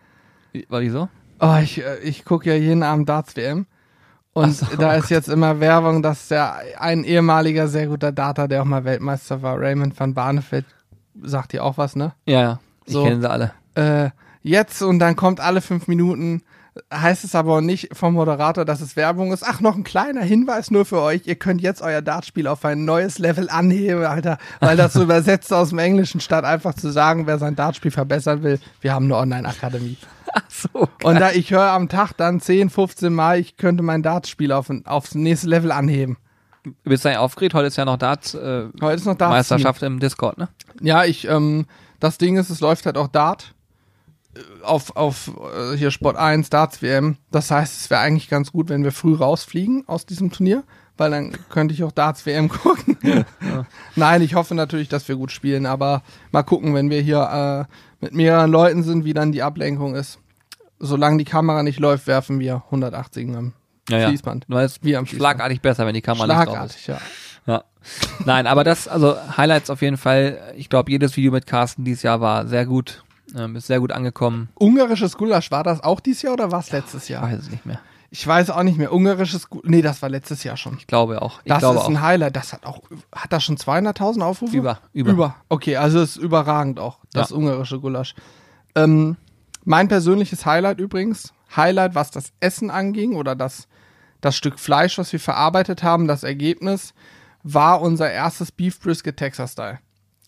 War die so? Oh, ich, äh, ich gucke ja jeden Abend Darts WM. Und so, da oh ist jetzt immer Werbung, dass der ein ehemaliger sehr guter Data, der auch mal Weltmeister war, Raymond van Barneveld, sagt dir auch was, ne? Ja, ja. Ich So. kenne sie alle. Äh, jetzt und dann kommt alle fünf Minuten, heißt es aber auch nicht vom Moderator, dass es Werbung ist. Ach, noch ein kleiner Hinweis nur für euch. Ihr könnt jetzt euer Dartspiel auf ein neues Level anheben, Alter, weil das so übersetzt aus dem Englischen, statt einfach zu sagen, wer sein Dartspiel verbessern will. Wir haben eine Online-Akademie. Ach so. Und da ich höre am Tag dann 10, 15 Mal, ich könnte mein Dartspiel auf, aufs nächste Level anheben. Bist du eigentlich aufgeregt? Heute ist ja noch Darts äh, Heute ist noch Dart. Meisterschaft im Discord, ne? Ja, ich, ähm, das Ding ist, es läuft halt auch Dart auf, auf äh, hier Sport 1, Darts WM. Das heißt, es wäre eigentlich ganz gut, wenn wir früh rausfliegen aus diesem Turnier, weil dann könnte ich auch Darts WM gucken. Nein, ich hoffe natürlich, dass wir gut spielen, aber mal gucken, wenn wir hier äh, mit mehreren Leuten sind, wie dann die Ablenkung ist. solange die Kamera nicht läuft, werfen wir 180 am Ja, ja. Fließband. Nur Wie am Fließband. schlagartig besser, wenn die Kamera nicht drauf ist. Schlagartig, ja. Ja. Nein, aber das, also Highlights auf jeden Fall. Ich glaube, jedes Video mit Carsten dieses Jahr war sehr gut. Ähm, ist sehr gut angekommen. Ungarisches Gulasch, war das auch dieses Jahr oder war es letztes Ich Jahr? weiß es nicht mehr. Ich weiß auch nicht mehr. Ungarisches Gulasch, nee, das war letztes Jahr schon. Ich glaube auch. Ich Das glaube ist auch. ein Highlight. Das hat auch, hat das schon 200.000 Aufrufe? Über, über. Über. Okay, also ist überragend auch, das Ja. ungarische Gulasch. Ähm, mein persönliches Highlight übrigens, Highlight, was das Essen anging oder das, das Stück Fleisch, was wir verarbeitet haben, das Ergebnis, war unser erstes Beef Brisket Texas Style.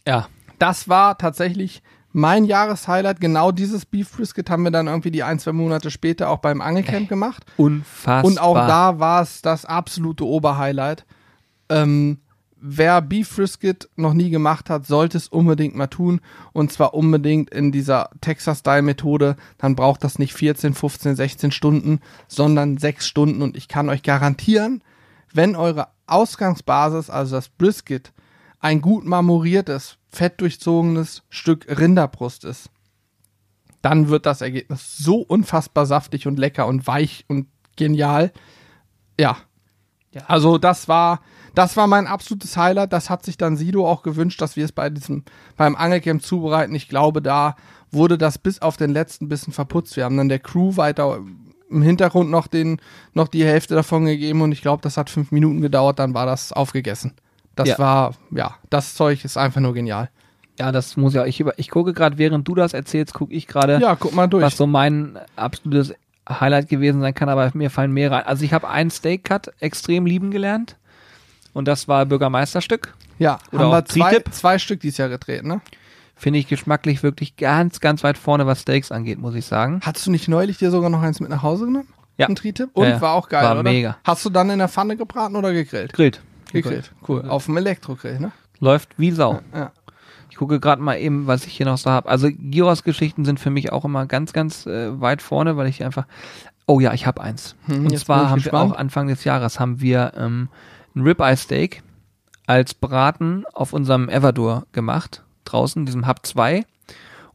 Ja. Das war tatsächlich mein Jahreshighlight. Genau dieses Beef Brisket haben wir dann irgendwie die ein, zwei Monate später auch beim Angelcamp gemacht. Unfassbar. Und auch da war es das absolute Oberhighlight. Ähm, wer Beef Brisket noch nie gemacht hat, sollte es unbedingt mal tun. Und zwar unbedingt in dieser Texas-Style-Methode. Dann braucht das nicht 14, 15, 16 Stunden, sondern 6 Stunden. Und ich kann euch garantieren, wenn eure Ausgangsbasis, also das Brisket, ein gut marmoriertes, fettdurchzogenes Stück Rinderbrust ist, dann wird das Ergebnis so unfassbar saftig und lecker und weich und genial. Ja. Ja. Also das war, das war mein absolutes Highlight. Das hat sich dann Sido auch gewünscht, dass wir es bei diesem, beim Angelcamp zubereiten. Ich glaube, da wurde das bis auf den letzten bisschen verputzt. Wir haben dann der Crew weiter im Hintergrund noch den, noch die Hälfte davon gegeben und ich glaube, das hat fünf Minuten gedauert, dann war das aufgegessen. Das Ja. war, ja, das Zeug ist einfach nur genial. Ja, das muss ja. Ich, über, ich gucke gerade, während du das erzählst, gucke ich gerade, Ja, guck mal durch. was so mein absolutes Highlight gewesen sein kann, aber mir fallen mehrere ein. Also ich habe ein Steak Cut extrem lieben gelernt. Und das war Bürgermeisterstück. Ja, Oder haben wir zwei, zwei Stück dieses Jahr gedreht, ne? Finde ich geschmacklich wirklich ganz, ganz weit vorne, was Steaks angeht, muss ich sagen. Hattest du nicht neulich dir sogar noch eins mit nach Hause genommen? Ja. Ein Tritip? Und ja. war auch geil, War oder? mega. Hast du dann in der Pfanne gebraten oder gegrillt? Grillt. Gegrillt, cool. Auf dem Elektrogrill, ne? Läuft wie Sau. Ja. Ich gucke gerade mal eben, was ich hier noch so habe. Also Gyros-Geschichten sind für mich auch immer ganz, ganz äh, weit vorne, weil ich einfach. Oh ja, ich habe eins. Hm, Und zwar haben gespannt. wir auch Anfang des Jahres haben wir ähm, ein Ribeye Steak als Braten auf unserem Everdor gemacht, draußen, diesem Hub 2.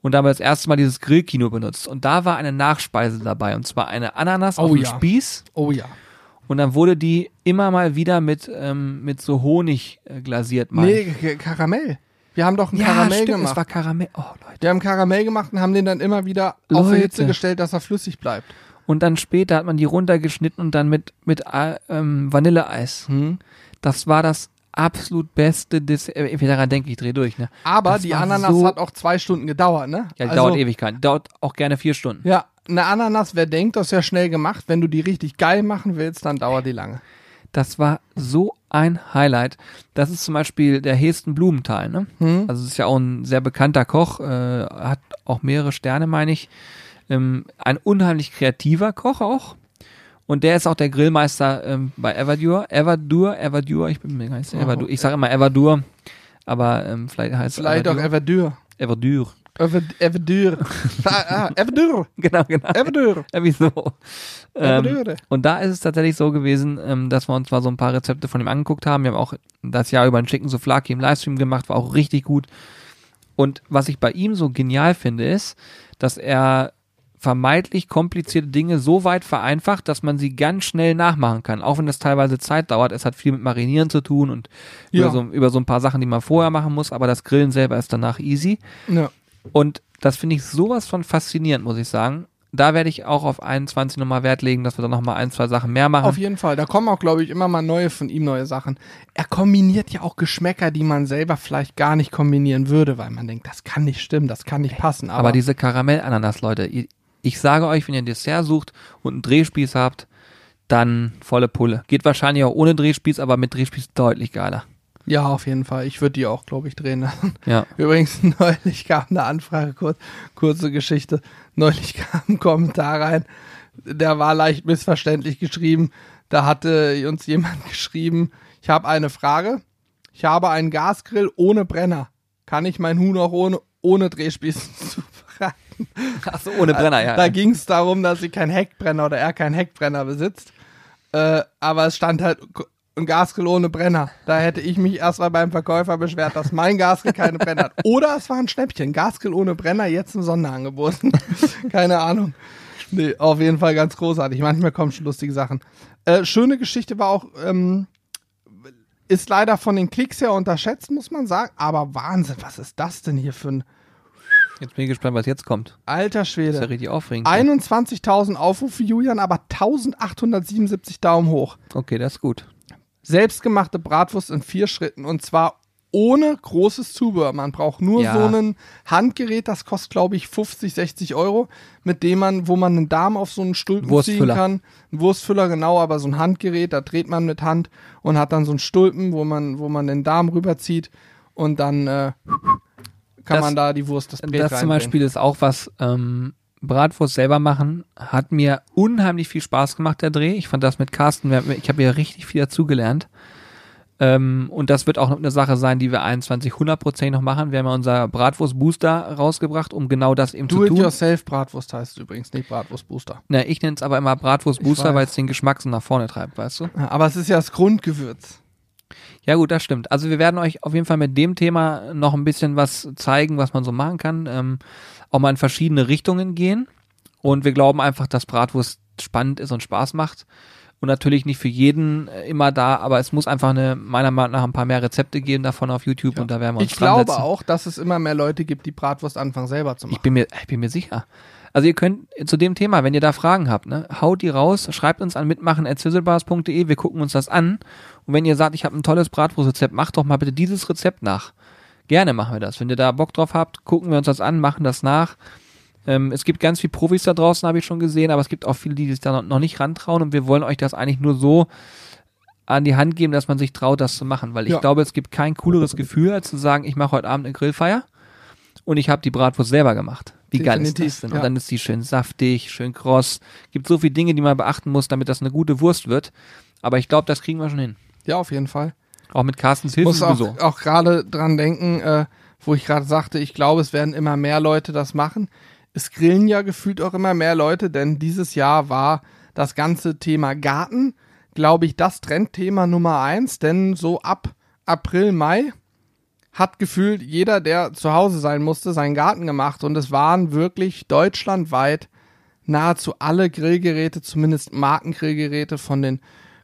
Und da haben wir das erste Mal dieses Grillkino benutzt. Und da war eine Nachspeise dabei. Und zwar eine Ananas Oh auf dem ja. Spieß. Oh ja. Und dann wurde die immer mal wieder mit, ähm, mit so Honig äh, glasiert. mein Nee, Karamell. Wir haben doch ein ja, Karamell stimmt, gemacht. es war Karamell. Oh, Leute. wir haben Karamell gemacht und haben den dann immer wieder auf die Leute. Hitze gestellt, dass er flüssig bleibt. Und dann später hat man die runtergeschnitten und dann mit, mit äh, ähm, Vanilleeis. Hm. Das war das absolut beste Dessert. Äh, daran denke, ich drehe durch, ne? Aber Das die Ananas so- hat auch zwei Stunden gedauert, ne? Ja, Also, dauert Ewigkeit. Dauert auch gerne vier Stunden. Ja, eine Ananas, wer denkt, das ist ja schnell gemacht. Wenn du die richtig geil machen willst, dann dauert die lange. Das war so ein Highlight. Das ist zum Beispiel der Hesten Blumenthal, ne? Hm? Also es ist ja auch ein sehr bekannter Koch, äh, hat auch mehrere Sterne, meine ich. Ähm, ein unheimlich kreativer Koch auch. Und der ist auch der Grillmeister ähm, bei Everdur. Everdur, Everdur, ich bin mir gar nicht sicher. Oh, Everdur. Ich sage immer Everdur, aber ähm, vielleicht heißt Vielleicht es auch Everdur. Everdur. Everdur. ah, ah. Genau, genau. Everdur. Irgendwie so. Ähm, und da ist es tatsächlich so gewesen, ähm, dass wir uns mal so ein paar Rezepte von ihm angeguckt haben. Wir haben auch das Jahr über einen schicken Souflaki im Livestream gemacht, war auch richtig gut. Und was ich bei ihm so genial finde, ist, dass er vermeintlich komplizierte Dinge so weit vereinfacht, dass man sie ganz schnell nachmachen kann. Auch wenn das teilweise Zeit dauert. Es hat viel mit Marinieren zu tun und Ja. über, so, über so ein paar Sachen, die man vorher machen muss. Aber das Grillen selber ist danach easy. Ja. Und das finde ich sowas von faszinierend, muss ich sagen. Da werde ich auch auf 21 nochmal Wert legen, dass wir da nochmal ein, zwei Sachen mehr machen. Auf jeden Fall. Da kommen auch, glaube ich, immer mal neue von ihm, neue Sachen. Er kombiniert ja auch Geschmäcker, die man selber vielleicht gar nicht kombinieren würde, weil man denkt, das kann nicht stimmen, das kann nicht passen. Aber, Aber diese Karamell-Ananas, Leute, ich sage euch, wenn ihr ein Dessert sucht und einen Drehspieß habt, dann volle Pulle. Geht wahrscheinlich auch ohne Drehspieß, aber mit Drehspieß deutlich geiler. Ja, auf jeden Fall. Ich würde die auch, glaube ich, drehen lassen. Ja. Übrigens, neulich kam eine Anfrage, kurz, kurze Geschichte. Neulich kam ein Kommentar rein, der war leicht missverständlich geschrieben. Da hatte uns jemand geschrieben, ich habe eine Frage. Ich habe einen Gasgrill ohne Brenner. Kann ich mein Huhn auch ohne, ohne Drehspieß zubereiten? Achso, ohne Brenner, ja. Da ging es darum, dass sie keinen Heckbrenner oder er keinen Heckbrenner besitzt. Äh, aber es stand halt ein Gasgrill ohne Brenner. Da hätte ich mich erstmal beim Verkäufer beschwert, dass mein Gasgrill keine Brenner hat. Oder es war ein Schnäppchen. Gasgrill ohne Brenner, jetzt im Sonderangebot. keine Ahnung. Nee, auf jeden Fall ganz großartig. Manchmal kommen schon lustige Sachen. Äh, schöne Geschichte war auch, ähm, ist leider von den Klicks her unterschätzt, muss man sagen. Aber Wahnsinn, was ist das denn hier für ein Jetzt bin ich gespannt, was jetzt kommt. alter Das ist ja Schwede? richtig aufregend. 21.000 Aufrufe, Julian, aber 1877 Daumen hoch. Okay, das ist gut. Selbstgemachte Bratwurst in vier Schritten und zwar ohne großes Zubehör. Man braucht nur Ja. so ein Handgerät, das kostet, glaube ich, 50, 60 Euro, mit dem man, wo man einen Darm auf so einen Stulpen ziehen kann. Ein Wurstfüller, genau, aber so ein Handgerät, da dreht man mit Hand und hat dann so einen Stulpen, wo man, wo man den Darm rüberzieht und dann äh, kann Das- man da die Wurst, das Brät Das zum. Beispiel ist auch was, ähm, Bratwurst selber machen, hat mir unheimlich viel Spaß gemacht, der Dreh. Ich fand das mit Carsten, ich habe hier richtig viel dazugelernt. Ähm, und das wird auch noch eine Sache sein, die wir 21 100% noch machen. Wir haben ja unser Bratwurst-Booster rausgebracht, um genau das eben Do zu it tun. yourself Bratwurst heißt es übrigens, nicht Bratwurst Booster. Na, ich nenne es aber immer Bratwurst-Booster, weil es den Geschmack so nach vorne treibt, weißt du? Ja, Aber es ist ja das Grundgewürz. Ja gut, das stimmt. Also wir werden euch auf jeden Fall mit dem Thema noch ein bisschen was zeigen, was man so machen kann. Ähm, auch mal in verschiedene Richtungen gehen. Und wir glauben einfach, dass Bratwurst spannend ist und Spaß macht. Und natürlich nicht für jeden äh, immer da, aber es muss einfach eine, meiner Meinung nach ein paar mehr Rezepte geben davon auf YouTube und da werden wir uns Ich glaube setzen. auch, dass es immer mehr Leute gibt, die Bratwurst anfangen selber zu machen. Ich bin mir, ich bin mir sicher. Also ihr könnt zu dem Thema, wenn ihr da Fragen habt, ne, haut die raus, schreibt uns an mitmachen.zizzlebars.de, wir gucken uns das an. Und wenn ihr sagt, ich habe ein tolles Bratwurstrezept, macht doch mal bitte dieses Rezept nach. Gerne machen wir das. Wenn ihr da Bock drauf habt, gucken wir uns das an, machen das nach. Ähm, es gibt ganz viele Profis da draußen, habe ich schon gesehen, aber es gibt auch viele, die sich da noch- nicht rantrauen und wir wollen euch das eigentlich nur so an die Hand geben, dass man sich traut, das zu machen. Weil ich Ja. glaube, es gibt kein cooleres Gefühl, als zu sagen, ich mache heute Abend eine Grillfeier und ich habe die Bratwurst selber gemacht. Wie geil ist das denn? ja. Und dann ist die schön saftig, schön kross. Gibt so viele Dinge, die man beachten muss, damit das eine gute Wurst wird. Aber ich glaube, das kriegen wir schon hin. Ja, auf jeden Fall. Auch mit Carstens Hilfe muss auch, sowieso. auch gerade dran denken, äh, wo ich gerade sagte, ich glaube, es werden immer mehr Leute das machen. Es grillen ja gefühlt auch immer mehr Leute, denn dieses Jahr war das ganze Thema Garten, glaube ich, das Trendthema Nummer eins, denn so ab April, Mai hat gefühlt jeder, der zu Hause sein musste, seinen Garten gemacht und es waren wirklich deutschlandweit nahezu alle Grillgeräte, zumindest Markengrillgeräte von den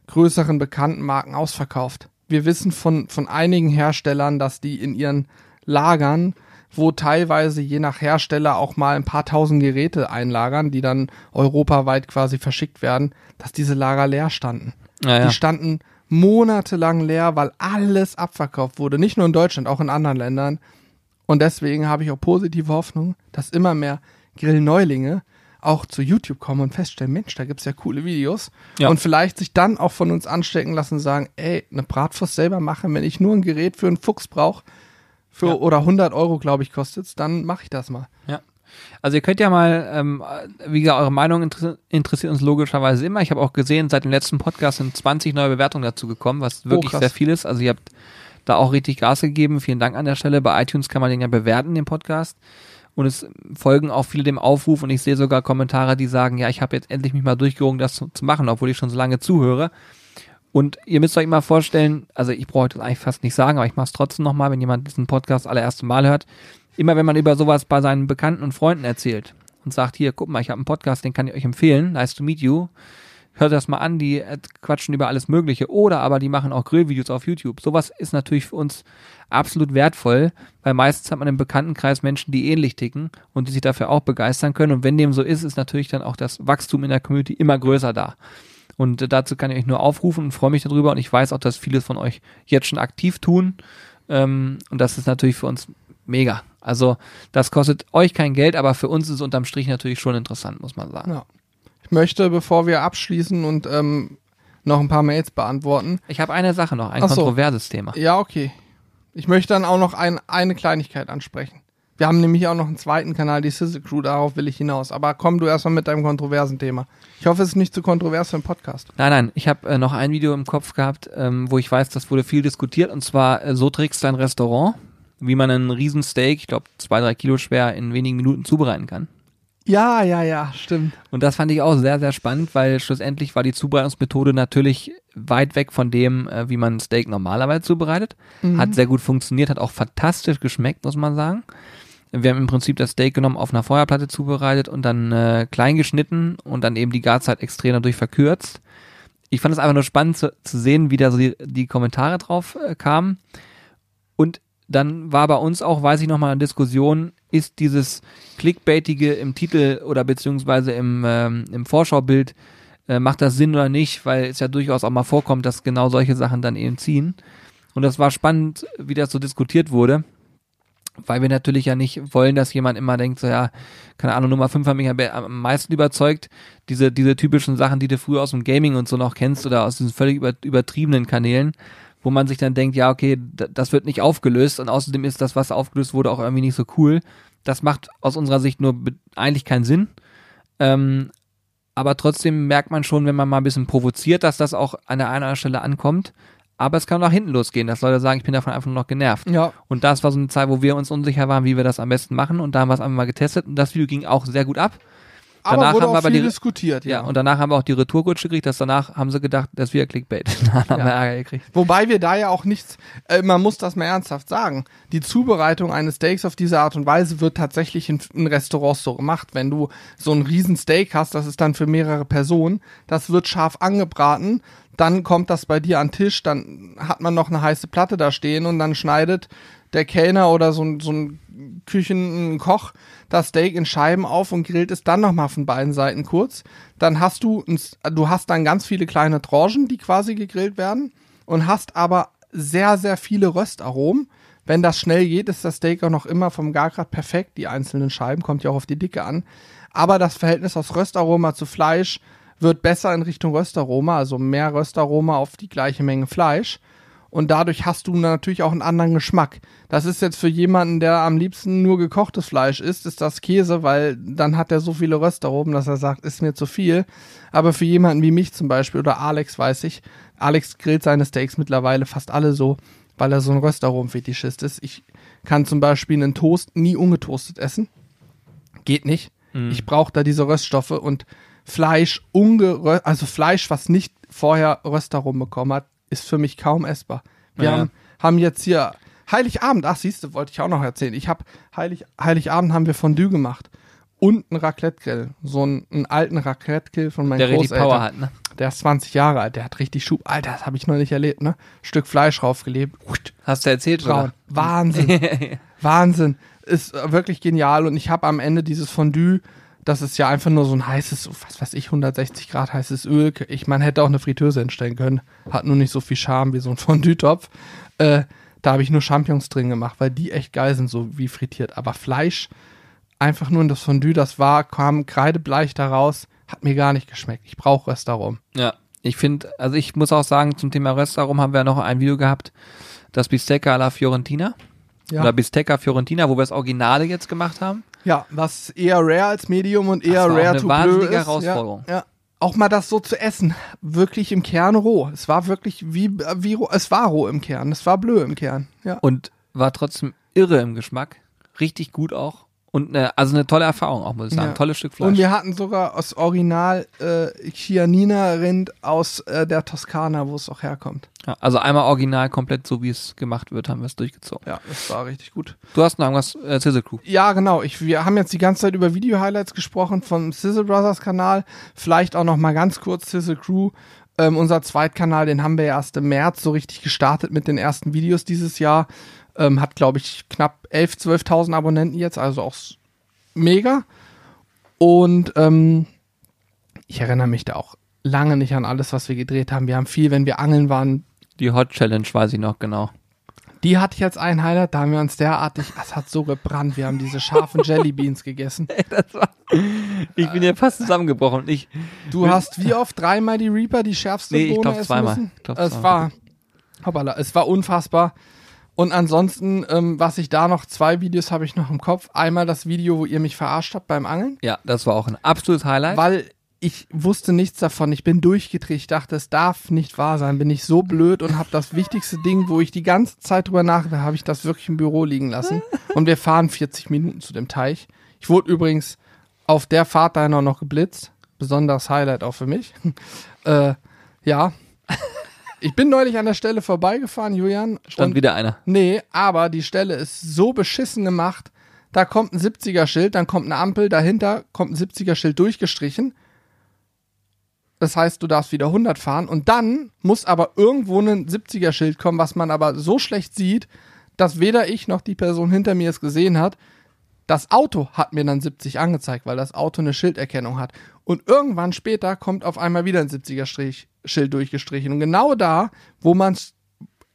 größeren bekannten Marken ausverkauft. Wir wissen von, von einigen Herstellern, dass die in ihren Lagern, wo teilweise je nach Hersteller auch mal ein paar tausend Geräte einlagern, die dann europaweit quasi verschickt werden, dass diese Lager leer standen. Ja, ja. Die standen monatelang leer, weil alles abverkauft wurde. Nicht nur in Deutschland, auch in anderen Ländern. Und deswegen habe ich auch positive Hoffnung, dass immer mehr Grillneulinge auch zu YouTube kommen und feststellen, Mensch, da gibt's ja coole Videos. Ja. Und vielleicht sich dann auch von uns anstecken lassen und sagen, ey, eine Bratwurst selber machen, wenn ich nur ein Gerät für einen Fuchs brauche, für Ja. oder 100 Euro, glaube ich, kostet's, dann mache ich das mal. Ja. Also ihr könnt ja mal, ähm, wie gesagt, eure Meinung inter interessiert uns logischerweise immer. Ich habe auch gesehen, seit dem letzten Podcast sind 20 neue Bewertungen dazu gekommen, was wirklich krass. sehr viel ist. Also ihr habt da auch richtig Gas gegeben. Vielen Dank an der Stelle. Bei iTunes kann man den ja bewerten, den Podcast. Und es folgen auch viele dem Aufruf und ich sehe sogar Kommentare, die sagen, ja, ich habe jetzt endlich mich mal durchgerungen, das zu, zu machen, obwohl ich schon so lange zuhöre. Und ihr müsst euch immer vorstellen, also ich brauche das eigentlich fast nicht sagen, aber ich mache es trotzdem nochmal, wenn jemand diesen Podcast allererste Mal hört. Immer wenn man über sowas bei seinen Bekannten und Freunden erzählt und sagt, hier, guck mal, ich habe einen Podcast, den kann ich euch empfehlen, nice to meet you. Hört das mal an, die äh, quatschen über alles Mögliche. Oder aber die machen auch Grillvideos auf YouTube. Sowas ist natürlich für uns absolut wertvoll, weil meistens hat man im Bekanntenkreis Menschen, die ähnlich ticken und die sich dafür auch begeistern können. Und wenn dem so ist, ist natürlich dann auch das Wachstum in der Community immer größer da. Und äh, dazu kann ich euch nur aufrufen und freue mich darüber. Und ich weiß auch, dass viele von euch jetzt schon aktiv tun. Ähm, und das ist natürlich für uns mega. Also das kostet euch kein Geld, aber für uns ist es unterm Strich natürlich schon interessant, muss man sagen. Ja. Ich möchte, bevor wir abschließen und ähm, noch ein paar Mails beantworten, Ich habe eine Sache noch, ein Ach so. kontroverses Thema. Ja, okay. Ich möchte dann auch noch ein, eine Kleinigkeit ansprechen. Wir haben nämlich auch noch einen zweiten Kanal, die Sizzle Crew, darauf will ich hinaus. Aber komm du erstmal mit deinem kontroversen Thema. Ich hoffe, es ist nicht zu kontrovers für einen Podcast. Nein, nein, ich habe äh, noch ein Video im Kopf gehabt, ähm, wo ich weiß, das wurde viel diskutiert und zwar äh, so trägst du ein Restaurant, wie man einen riesen Steak, ich glaube zwei, drei Kilo schwer, in wenigen Minuten zubereiten kann. Ja, ja, ja, stimmt. Und das fand ich auch sehr, sehr spannend, weil schlussendlich war die Zubereitungsmethode natürlich weit weg von dem, äh, wie man Steak normalerweise zubereitet. Hat sehr gut funktioniert, hat auch fantastisch geschmeckt, muss man sagen. Wir haben im Prinzip das Steak genommen, auf einer Feuerplatte zubereitet und dann äh, klein geschnitten und dann eben die Garzeit extrem dadurch verkürzt. Ich fand es einfach nur spannend zu, zu sehen, wie da so die, die Kommentare drauf äh, kamen. Und dann war bei uns auch, weiß ich noch mal, eine Diskussion, ist dieses Clickbaitige im Titel oder beziehungsweise im, ähm, im Vorschaubild, äh, macht das Sinn oder nicht, weil es ja durchaus auch mal vorkommt, dass genau solche Sachen dann eben ziehen. Und das war spannend, wie das so diskutiert wurde weil wir natürlich ja nicht wollen, dass jemand immer denkt, so ja, keine Ahnung, Nummer 5 hat mich am meisten überzeugt. Diese, diese typischen Sachen, die du früher aus dem Gaming und so noch kennst oder aus diesen völlig über, übertriebenen Kanälen, wo man sich dann denkt, ja, okay, das wird nicht aufgelöst und außerdem ist das, was aufgelöst wurde, auch irgendwie nicht so cool. Das macht aus unserer Sicht nur eigentlich keinen Sinn. Ähm, aber trotzdem merkt man schon, wenn man mal ein bisschen provoziert, dass das auch an der einen oder anderen Stelle ankommt. Aber es kann auch hinten losgehen, dass Leute sagen, ich bin davon einfach nur noch genervt. Ja. Und das war so eine Zeit, wo wir uns unsicher waren, wie wir das am besten machen. Und da haben wir es einmal mal getestet und das Video ging auch sehr gut ab. Aber Danach wurde haben wir aber viel die- diskutiert, Ja, ja. und danach haben wir auch die Retourkutsche gekriegt, dass danach haben sie gedacht, das wieder Clickbait. Dann haben Ja. wir Ärger gekriegt. Wobei wir da ja auch nichts, äh, man muss das mal ernsthaft sagen. Die Zubereitung eines Steaks auf diese Art und Weise wird tatsächlich in, in Restaurants so gemacht. Wenn du so ein riesen Steak hast, das ist dann für mehrere Personen, das wird scharf angebraten, dann kommt das bei dir an den Tisch, dann hat man noch eine heiße Platte da stehen und dann schneidet der Kellner oder so so ein Küchenkoch das Steak in Scheiben auf und grillt es dann nochmal von beiden Seiten kurz. Dann hast du, du hast dann ganz viele kleine Tranchen, die quasi gegrillt werden und hast aber sehr, sehr viele Röstaromen. Wenn das schnell geht, ist das Steak auch noch immer vom Gargrad perfekt. Die einzelnen Scheiben kommt ja auch auf die Dicke an. Aber das Verhältnis aus Röstaroma zu Fleisch wird besser in Richtung Röstaroma, also mehr Röstaroma auf die gleiche Menge Fleisch. Und dadurch hast du natürlich auch einen anderen Geschmack. Das ist jetzt für jemanden, der am liebsten nur gekochtes Fleisch isst, ist das Käse, weil dann hat er so viele Röstaromen, dass er sagt, ist mir zu viel. Aber für jemanden wie mich zum Beispiel oder Alex weiß ich, Alex grillt seine Steaks mittlerweile fast alle so, weil er so ein Röstaromenfetischist ist. Ich kann zum Beispiel einen Toast nie ungetoastet essen. Geht nicht. Ich brauche da diese Röststoffe und Fleisch ungerö also Fleisch, was nicht vorher Röstaromen bekommen hat, ist für mich kaum essbar. Wir Ja. haben, haben jetzt hier Heiligabend, ach siehst du, wollte ich auch noch erzählen. Ich habe Heilig, Heiligabend haben wir Fondue gemacht und einen Raclette-Grill, so einen, einen alten Raclette-Grill von meinen Der Großeltern. Power hat, ne? Der ist 20 Jahre alt, der hat richtig Schub. Alter, das habe ich noch nicht erlebt, ne? Stück Fleisch raufgelebt. Hast du erzählt, Braun. oder? Wahnsinn. Wahnsinn. Ist wirklich genial und ich habe am Ende dieses Fondue, das ist ja einfach nur so ein heißes, was weiß ich, 160 Grad heißes Öl. Ich meine, hätte auch eine Fritteuse entstellen können. Hat nur nicht so viel Charme wie so ein Fondue-Topf. Äh, da habe ich nur Champignons drin gemacht, weil die echt geil sind, so wie frittiert. Aber Fleisch, einfach nur in das Fondue, das war, kam kreidebleich da raus, hat mir gar nicht geschmeckt. Ich brauche Restaurant. Ja, ich finde, also ich muss auch sagen, zum Thema Restaurant haben wir noch ein Video gehabt, das Bistecca alla Fiorentina. Ja. Oder Bistecca Fiorentina, wo wir das Originale jetzt gemacht haben. Ja, was eher rare als Medium und eher rare eine to wahnsinnige bleu ist. Herausforderung. Ja, ja. Auch mal das so zu essen, wirklich im Kern roh. Es war wirklich wie, wie roh, es war roh im Kern, es war bleu im Kern. Ja. Und war trotzdem irre im Geschmack. Richtig gut auch. Und eine, also eine tolle Erfahrung auch, muss ich sagen. Ja. Tolles Stück Fleisch. Und wir hatten sogar aus Original äh, Chianina-Rind aus äh, der Toskana, wo es auch herkommt. ja, also einmal original komplett so, wie es gemacht wird, haben wir es durchgezogen. Ja, das war richtig gut. Du hast noch irgendwas, äh, Sizzle Crew. Ja, genau. Ich, wir haben jetzt die ganze Zeit über Video-Highlights gesprochen vom Sizzle Brothers Kanal. Vielleicht auch noch mal ganz kurz Sizzle Crew. Ähm, unser Zweitkanal, den haben wir erst im März so richtig gestartet mit den ersten Videos dieses Jahr. Ähm, hat, glaube ich, knapp 11.000, 12.000 Abonnenten jetzt, also auch mega. Und ähm, ich erinnere mich da auch lange nicht an alles, was wir gedreht haben. Wir haben viel, wenn wir angeln waren, Die Hot Challenge weiß ich noch genau. die hatte jetzt ein Highlight, da haben wir uns derartig, es hat so gebrannt, wir haben diese scharfen Jellybeans gegessen. Ich bin ja fast zusammengebrochen. Ich, Du hast wie oft dreimal die Reaper, die schärfste Nee, ich Bohne glaub essen zweimal. müssen? Ich glaub es zweimal. war, hoppala, es war unfassbar. Und ansonsten, ähm, was ich da noch, zwei Videos habe ich noch im Kopf. Einmal das Video, wo ihr mich verarscht habt beim Angeln, ja, das war auch ein absolutes Highlight. weil ich wusste nichts davon. Ich bin durchgedreht. Ich dachte, es darf nicht wahr sein. Bin ich so blöd und habe das wichtigste Ding, wo ich die ganze Zeit drüber nachgedacht habe, ich das wirklich im Büro liegen lassen. Und wir fahren 40 Minuten zu dem Teich. Ich wurde übrigens auf der Fahrt dahin auch noch geblitzt. Besonderes Highlight auch für mich. äh, ja. Ich bin neulich an der Stelle vorbeigefahren, Julian. Stand wieder einer. Nee, aber die Stelle ist so beschissen gemacht, da kommt ein 70er-Schild, dann kommt eine Ampel, dahinter kommt ein 70er-Schild durchgestrichen. Das heißt, du darfst wieder 100 fahren und dann muss aber irgendwo ein 70er-Schild kommen, was man aber so schlecht sieht, dass weder ich noch die Person hinter mir es gesehen hat. Das Auto hat mir dann 70 angezeigt, weil das Auto eine Schilderkennung hat. Und irgendwann später kommt auf einmal wieder ein 70er-Schild durchgestrichen. Und genau da, wo man es,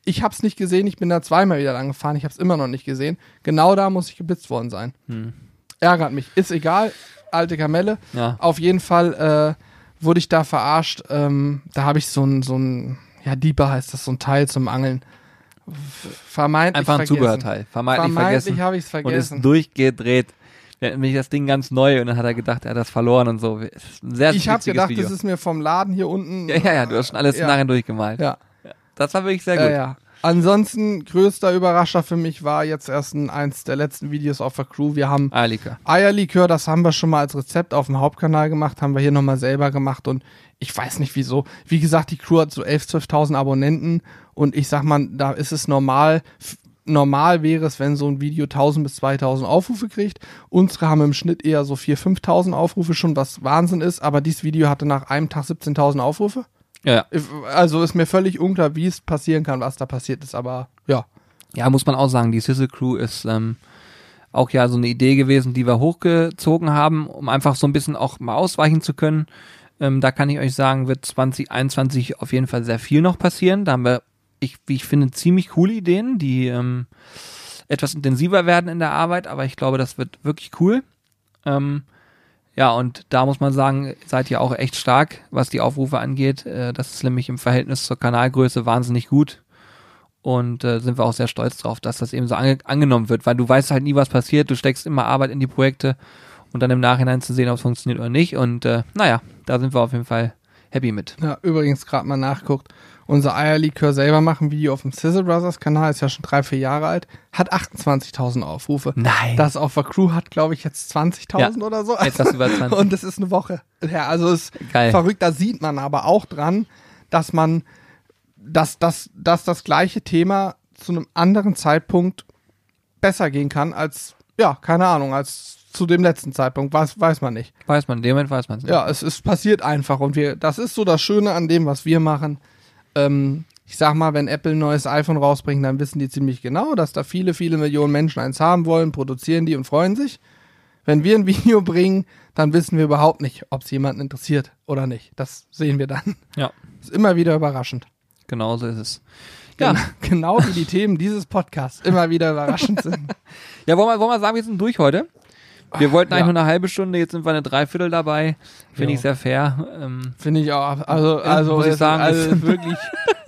ich habe es nicht gesehen, ich bin da zweimal wieder lang gefahren, ich habe es immer noch nicht gesehen. Genau da muss ich geblitzt worden sein. Hm. Ärgert mich. Ist egal, alte Kamelle. Ja. Auf jeden Fall äh, wurde ich da verarscht. Ähm, da habe ich so ein, so ein, ja, Dieber heißt das, so ein Teil zum Angeln. Vermeintlich Einfach ein vergessen. Zubehörteil. Vermeintlich, Vermeintlich vergessen. habe ich es Und ist vergessen. durchgedreht. Nämlich das Ding ganz neu und dann hat er gedacht, er hat das verloren und so. Sehr Ich habe gedacht, Video. das ist mir vom Laden hier unten. ja, ja, ja, du hast schon alles Ja. nachher durchgemalt. Ja, Das war wirklich sehr ja, gut. ja. Ansonsten, größter Überrascher für mich war jetzt erst ein, eins der letzten Videos auf der Crew. Wir haben Eierlikör. Eierlikör, das haben wir schon mal als Rezept auf dem Hauptkanal gemacht, haben wir hier nochmal selber gemacht und ich weiß nicht wieso. Wie gesagt, die Crew hat so 11.000, 12.000 Abonnenten und ich sag mal, da ist es normal, normal wäre es, wenn so ein Video 1.000 bis 2.000 Aufrufe kriegt. Unsere haben im Schnitt eher so 4.000, 5.000 Aufrufe schon, was Wahnsinn ist, aber dieses Video hatte nach einem Tag 17.000 Aufrufe. Ja. Also ist mir völlig unklar, wie es passieren kann, was da passiert ist, aber ja. Ja, muss man auch sagen, die Sizzle Crew ist ähm, auch ja so eine Idee gewesen, die wir hochgezogen haben, um einfach so ein bisschen auch mal ausweichen zu können. Ähm, da kann ich euch sagen, wird 2021 auf jeden Fall sehr viel noch passieren. Da haben wir, ich, wie ich finde, ziemlich coole Ideen, die ähm, etwas intensiver werden in der Arbeit, aber ich glaube, das wird wirklich cool. Ähm, ja, und da muss man sagen, seid ihr auch echt stark, was die Aufrufe angeht. Äh, das ist nämlich im Verhältnis zur Kanalgröße wahnsinnig gut. Und äh, sind wir auch sehr stolz drauf, dass das eben so ange angenommen wird, weil du weißt halt nie, was passiert. Du steckst immer Arbeit in die Projekte und dann im Nachhinein zu sehen, ob es funktioniert oder nicht. Und äh, naja, da sind wir auf jeden Fall happy mit. Ja, übrigens gerade mal nachguckt. Unser Eierlikör selber machen Video auf dem Sizzle Brothers Kanal, ist ja schon drei, vier Jahre alt, hat 28.000 Aufrufe. Nein. Das auf der Crew hat, glaube ich, jetzt 20.000 Ja, oder so. du über 20. Und das ist eine Woche. Ja, also ist Geil. verrückt. Da sieht man aber auch dran, dass man, dass, dass, dass das gleiche Thema zu einem anderen Zeitpunkt besser gehen kann als, ja, keine Ahnung, als zu dem letzten Zeitpunkt. Weiß, weiß man nicht. Weiß man, in dem Moment weiß man es nicht. Ja, es, es passiert einfach und wir, das ist so das Schöne an dem, was wir machen. Ähm, ich sag mal, wenn Apple ein neues iPhone rausbringt, dann wissen die ziemlich genau, dass da viele, viele Millionen Menschen eins haben wollen, produzieren die und freuen sich. Wenn wir ein Video bringen, dann wissen wir überhaupt nicht, ob es jemanden interessiert oder nicht. Das sehen wir dann. Ja, Ist immer wieder überraschend. genau so ist es. Ja, Genau wie die Themen dieses Podcasts immer wieder überraschend sind. ja wollen, wir, wollen wir sagen, wir sind durch heute? Wir wollten eigentlich ja. nur eine halbe Stunde, jetzt sind wir eine Dreiviertel dabei. Finde ich sehr fair. Ähm, Finde ich auch. Also, also muss ich sagen, also wirklich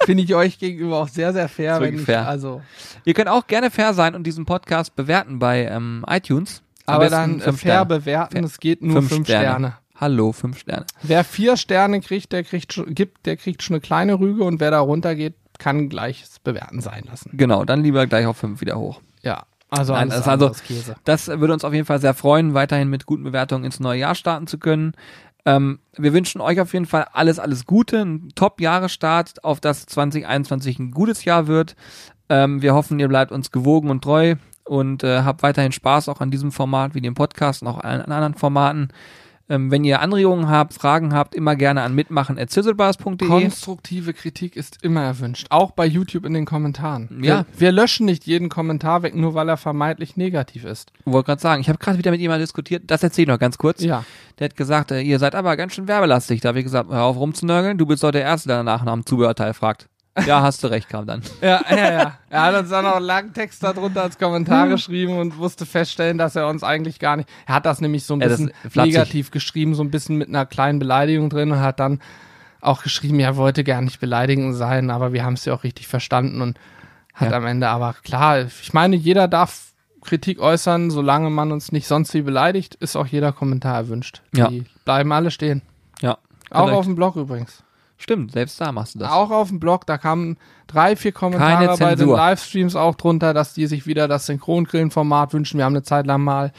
finde ich euch gegenüber auch sehr, sehr fair. Wenn ich, fair. Also, ihr könnt auch gerne fair sein und diesen Podcast bewerten bei ähm, iTunes. Am aber dann äh, fünf fair Sterne. bewerten, Fair. es geht nur fünf, Sterne. Hallo, fünf Sterne. Wer vier Sterne kriegt, der kriegt schon, gibt, der kriegt schon eine kleine Rüge und wer da runter geht, kann gleich das Bewerten sein lassen. Genau, dann lieber gleich auf fünf wieder hoch. Ja, also Nein, das also-. Das würde uns auf jeden Fall sehr freuen, weiterhin mit guten Bewertungen ins neue Jahr starten zu können. Ähm, wir wünschen euch auf jeden Fall alles, alles Gute, ein Top-Jahresstart, auf das 2021 ein gutes Jahr wird. Ähm, wir hoffen, ihr bleibt uns gewogen und treu und äh, habt weiterhin Spaß auch an diesem Format wie dem Podcast und auch an anderen Formaten. Ähm, wenn ihr Anregungen habt, Fragen habt, immer gerne an mitmachen.zizzlebars.de. Konstruktive Kritik ist immer erwünscht, auch bei YouTube in den Kommentaren. Ja. Wir, wir löschen nicht jeden Kommentar weg, nur weil er vermeintlich negativ ist. Wollte gerade sagen, ich habe gerade wieder mit jemandem diskutiert, das erzähle ich noch ganz kurz. Ja. Der hat gesagt, äh, ihr seid aber ganz schön werbelastig. Da habe ich gesagt, hör auf rumzunörgeln, du bist doch der Erste, der danach nach dem Zubehörteil fragt. Ja, hast du recht, kam dann. Ja, ja, ja. Er hat uns dann auch einen langen Text darunter als Kommentar geschrieben und musste feststellen, dass er uns eigentlich gar nicht. Er hat das nämlich so ein Ja, bisschen flapsig. negativ geschrieben, so ein bisschen mit einer kleinen Beleidigung drin und hat dann auch geschrieben, er wollte gar nicht beleidigend sein, aber wir haben es ja auch richtig verstanden und hat Ja. am Ende aber klar, ich meine, jeder darf Kritik äußern, solange man uns nicht sonst wie beleidigt, ist auch jeder Kommentar erwünscht. Ja. Die bleiben alle stehen. Ja. Auch korrekt. auf dem Blog übrigens. Stimmt, selbst da machst du das. Auch auf dem Blog, da kamen drei, vier Kommentare Keine bei den. Livestreams auch drunter, dass die sich wieder das Synchrongrillen-Format wünschen. Wir haben eine Zeit lang mal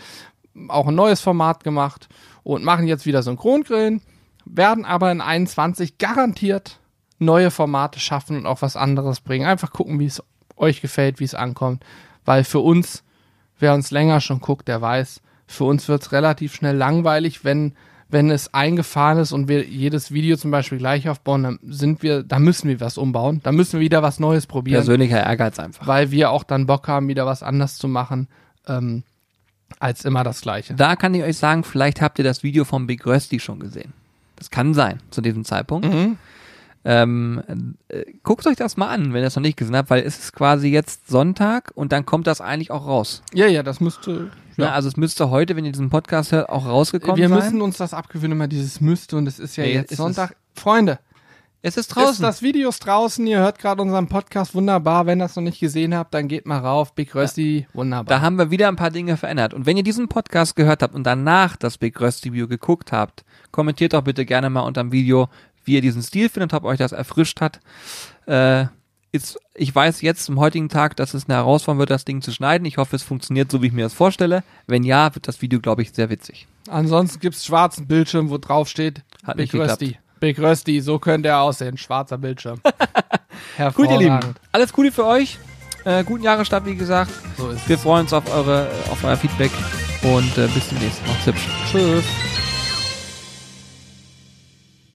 auch ein neues Format gemacht und machen jetzt wieder Synchrongrillen, werden aber in 21 garantiert neue Formate schaffen und auch was anderes bringen. Einfach gucken, wie es euch gefällt, wie es ankommt, weil für uns wer uns länger schon guckt, der weiß, für uns wird's relativ schnell langweilig, wenn, wenn es eingefahren ist und wir jedes Video zum Beispiel gleich aufbauen, dann sind wir, da müssen wir was umbauen, da müssen wir wieder was Neues probieren, Persönlicher Ehrgeiz einfach. weil wir auch dann Bock haben, wieder was anders zu machen, ähm, als immer das Gleiche. Da kann ich euch sagen, vielleicht habt ihr das Video vom Big Rösti schon gesehen. Das kann sein, zu diesem Zeitpunkt. Mhm. Ähm, äh, guckt euch das mal an, wenn ihr es noch nicht gesehen habt, weil es ist quasi jetzt Sonntag und dann kommt das eigentlich auch raus. Ja, ja, das müsste, Ne? ja. Also es müsste heute, wenn ihr diesen Podcast hört, auch rausgekommen wir sein. müssen uns das abgewöhnen, immer dieses müsste und es ist ja Nee, jetzt es Sonntag. Freunde, es ist Ist draußen. das Video ist draußen, ihr hört gerade unseren Podcast wunderbar. Wenn ihr das noch nicht gesehen habt, dann geht mal rauf. Big Rösti, wunderbar. Da haben wir wieder ein paar Dinge verändert. Und wenn ihr diesen Podcast gehört habt und danach das Big Rösti Video geguckt habt, kommentiert doch bitte gerne mal unter dem Video, wie ihr diesen Stil findet, ob euch das erfrischt hat. Äh, ist, ich weiß jetzt am heutigen Tag, dass es eine Herausforderung wird, das Ding zu schneiden. Ich hoffe, es funktioniert so, wie ich mir das vorstelle. Wenn ja, wird das Video, glaube ich, sehr witzig. Ansonsten gibt's schwarzen Bildschirm, wo drauf steht Hat Big. Rösti. Big Rösti, so könnte er aussehen. Schwarzer Bildschirm. Gut, ihr Lieben. Alles Gute für euch. Äh, guten Jahresstart, wie gesagt. So ist Wir freuen uns auf eure, auf euer Feedback und äh, bis demnächst. Macht's hübsch. Tschüss.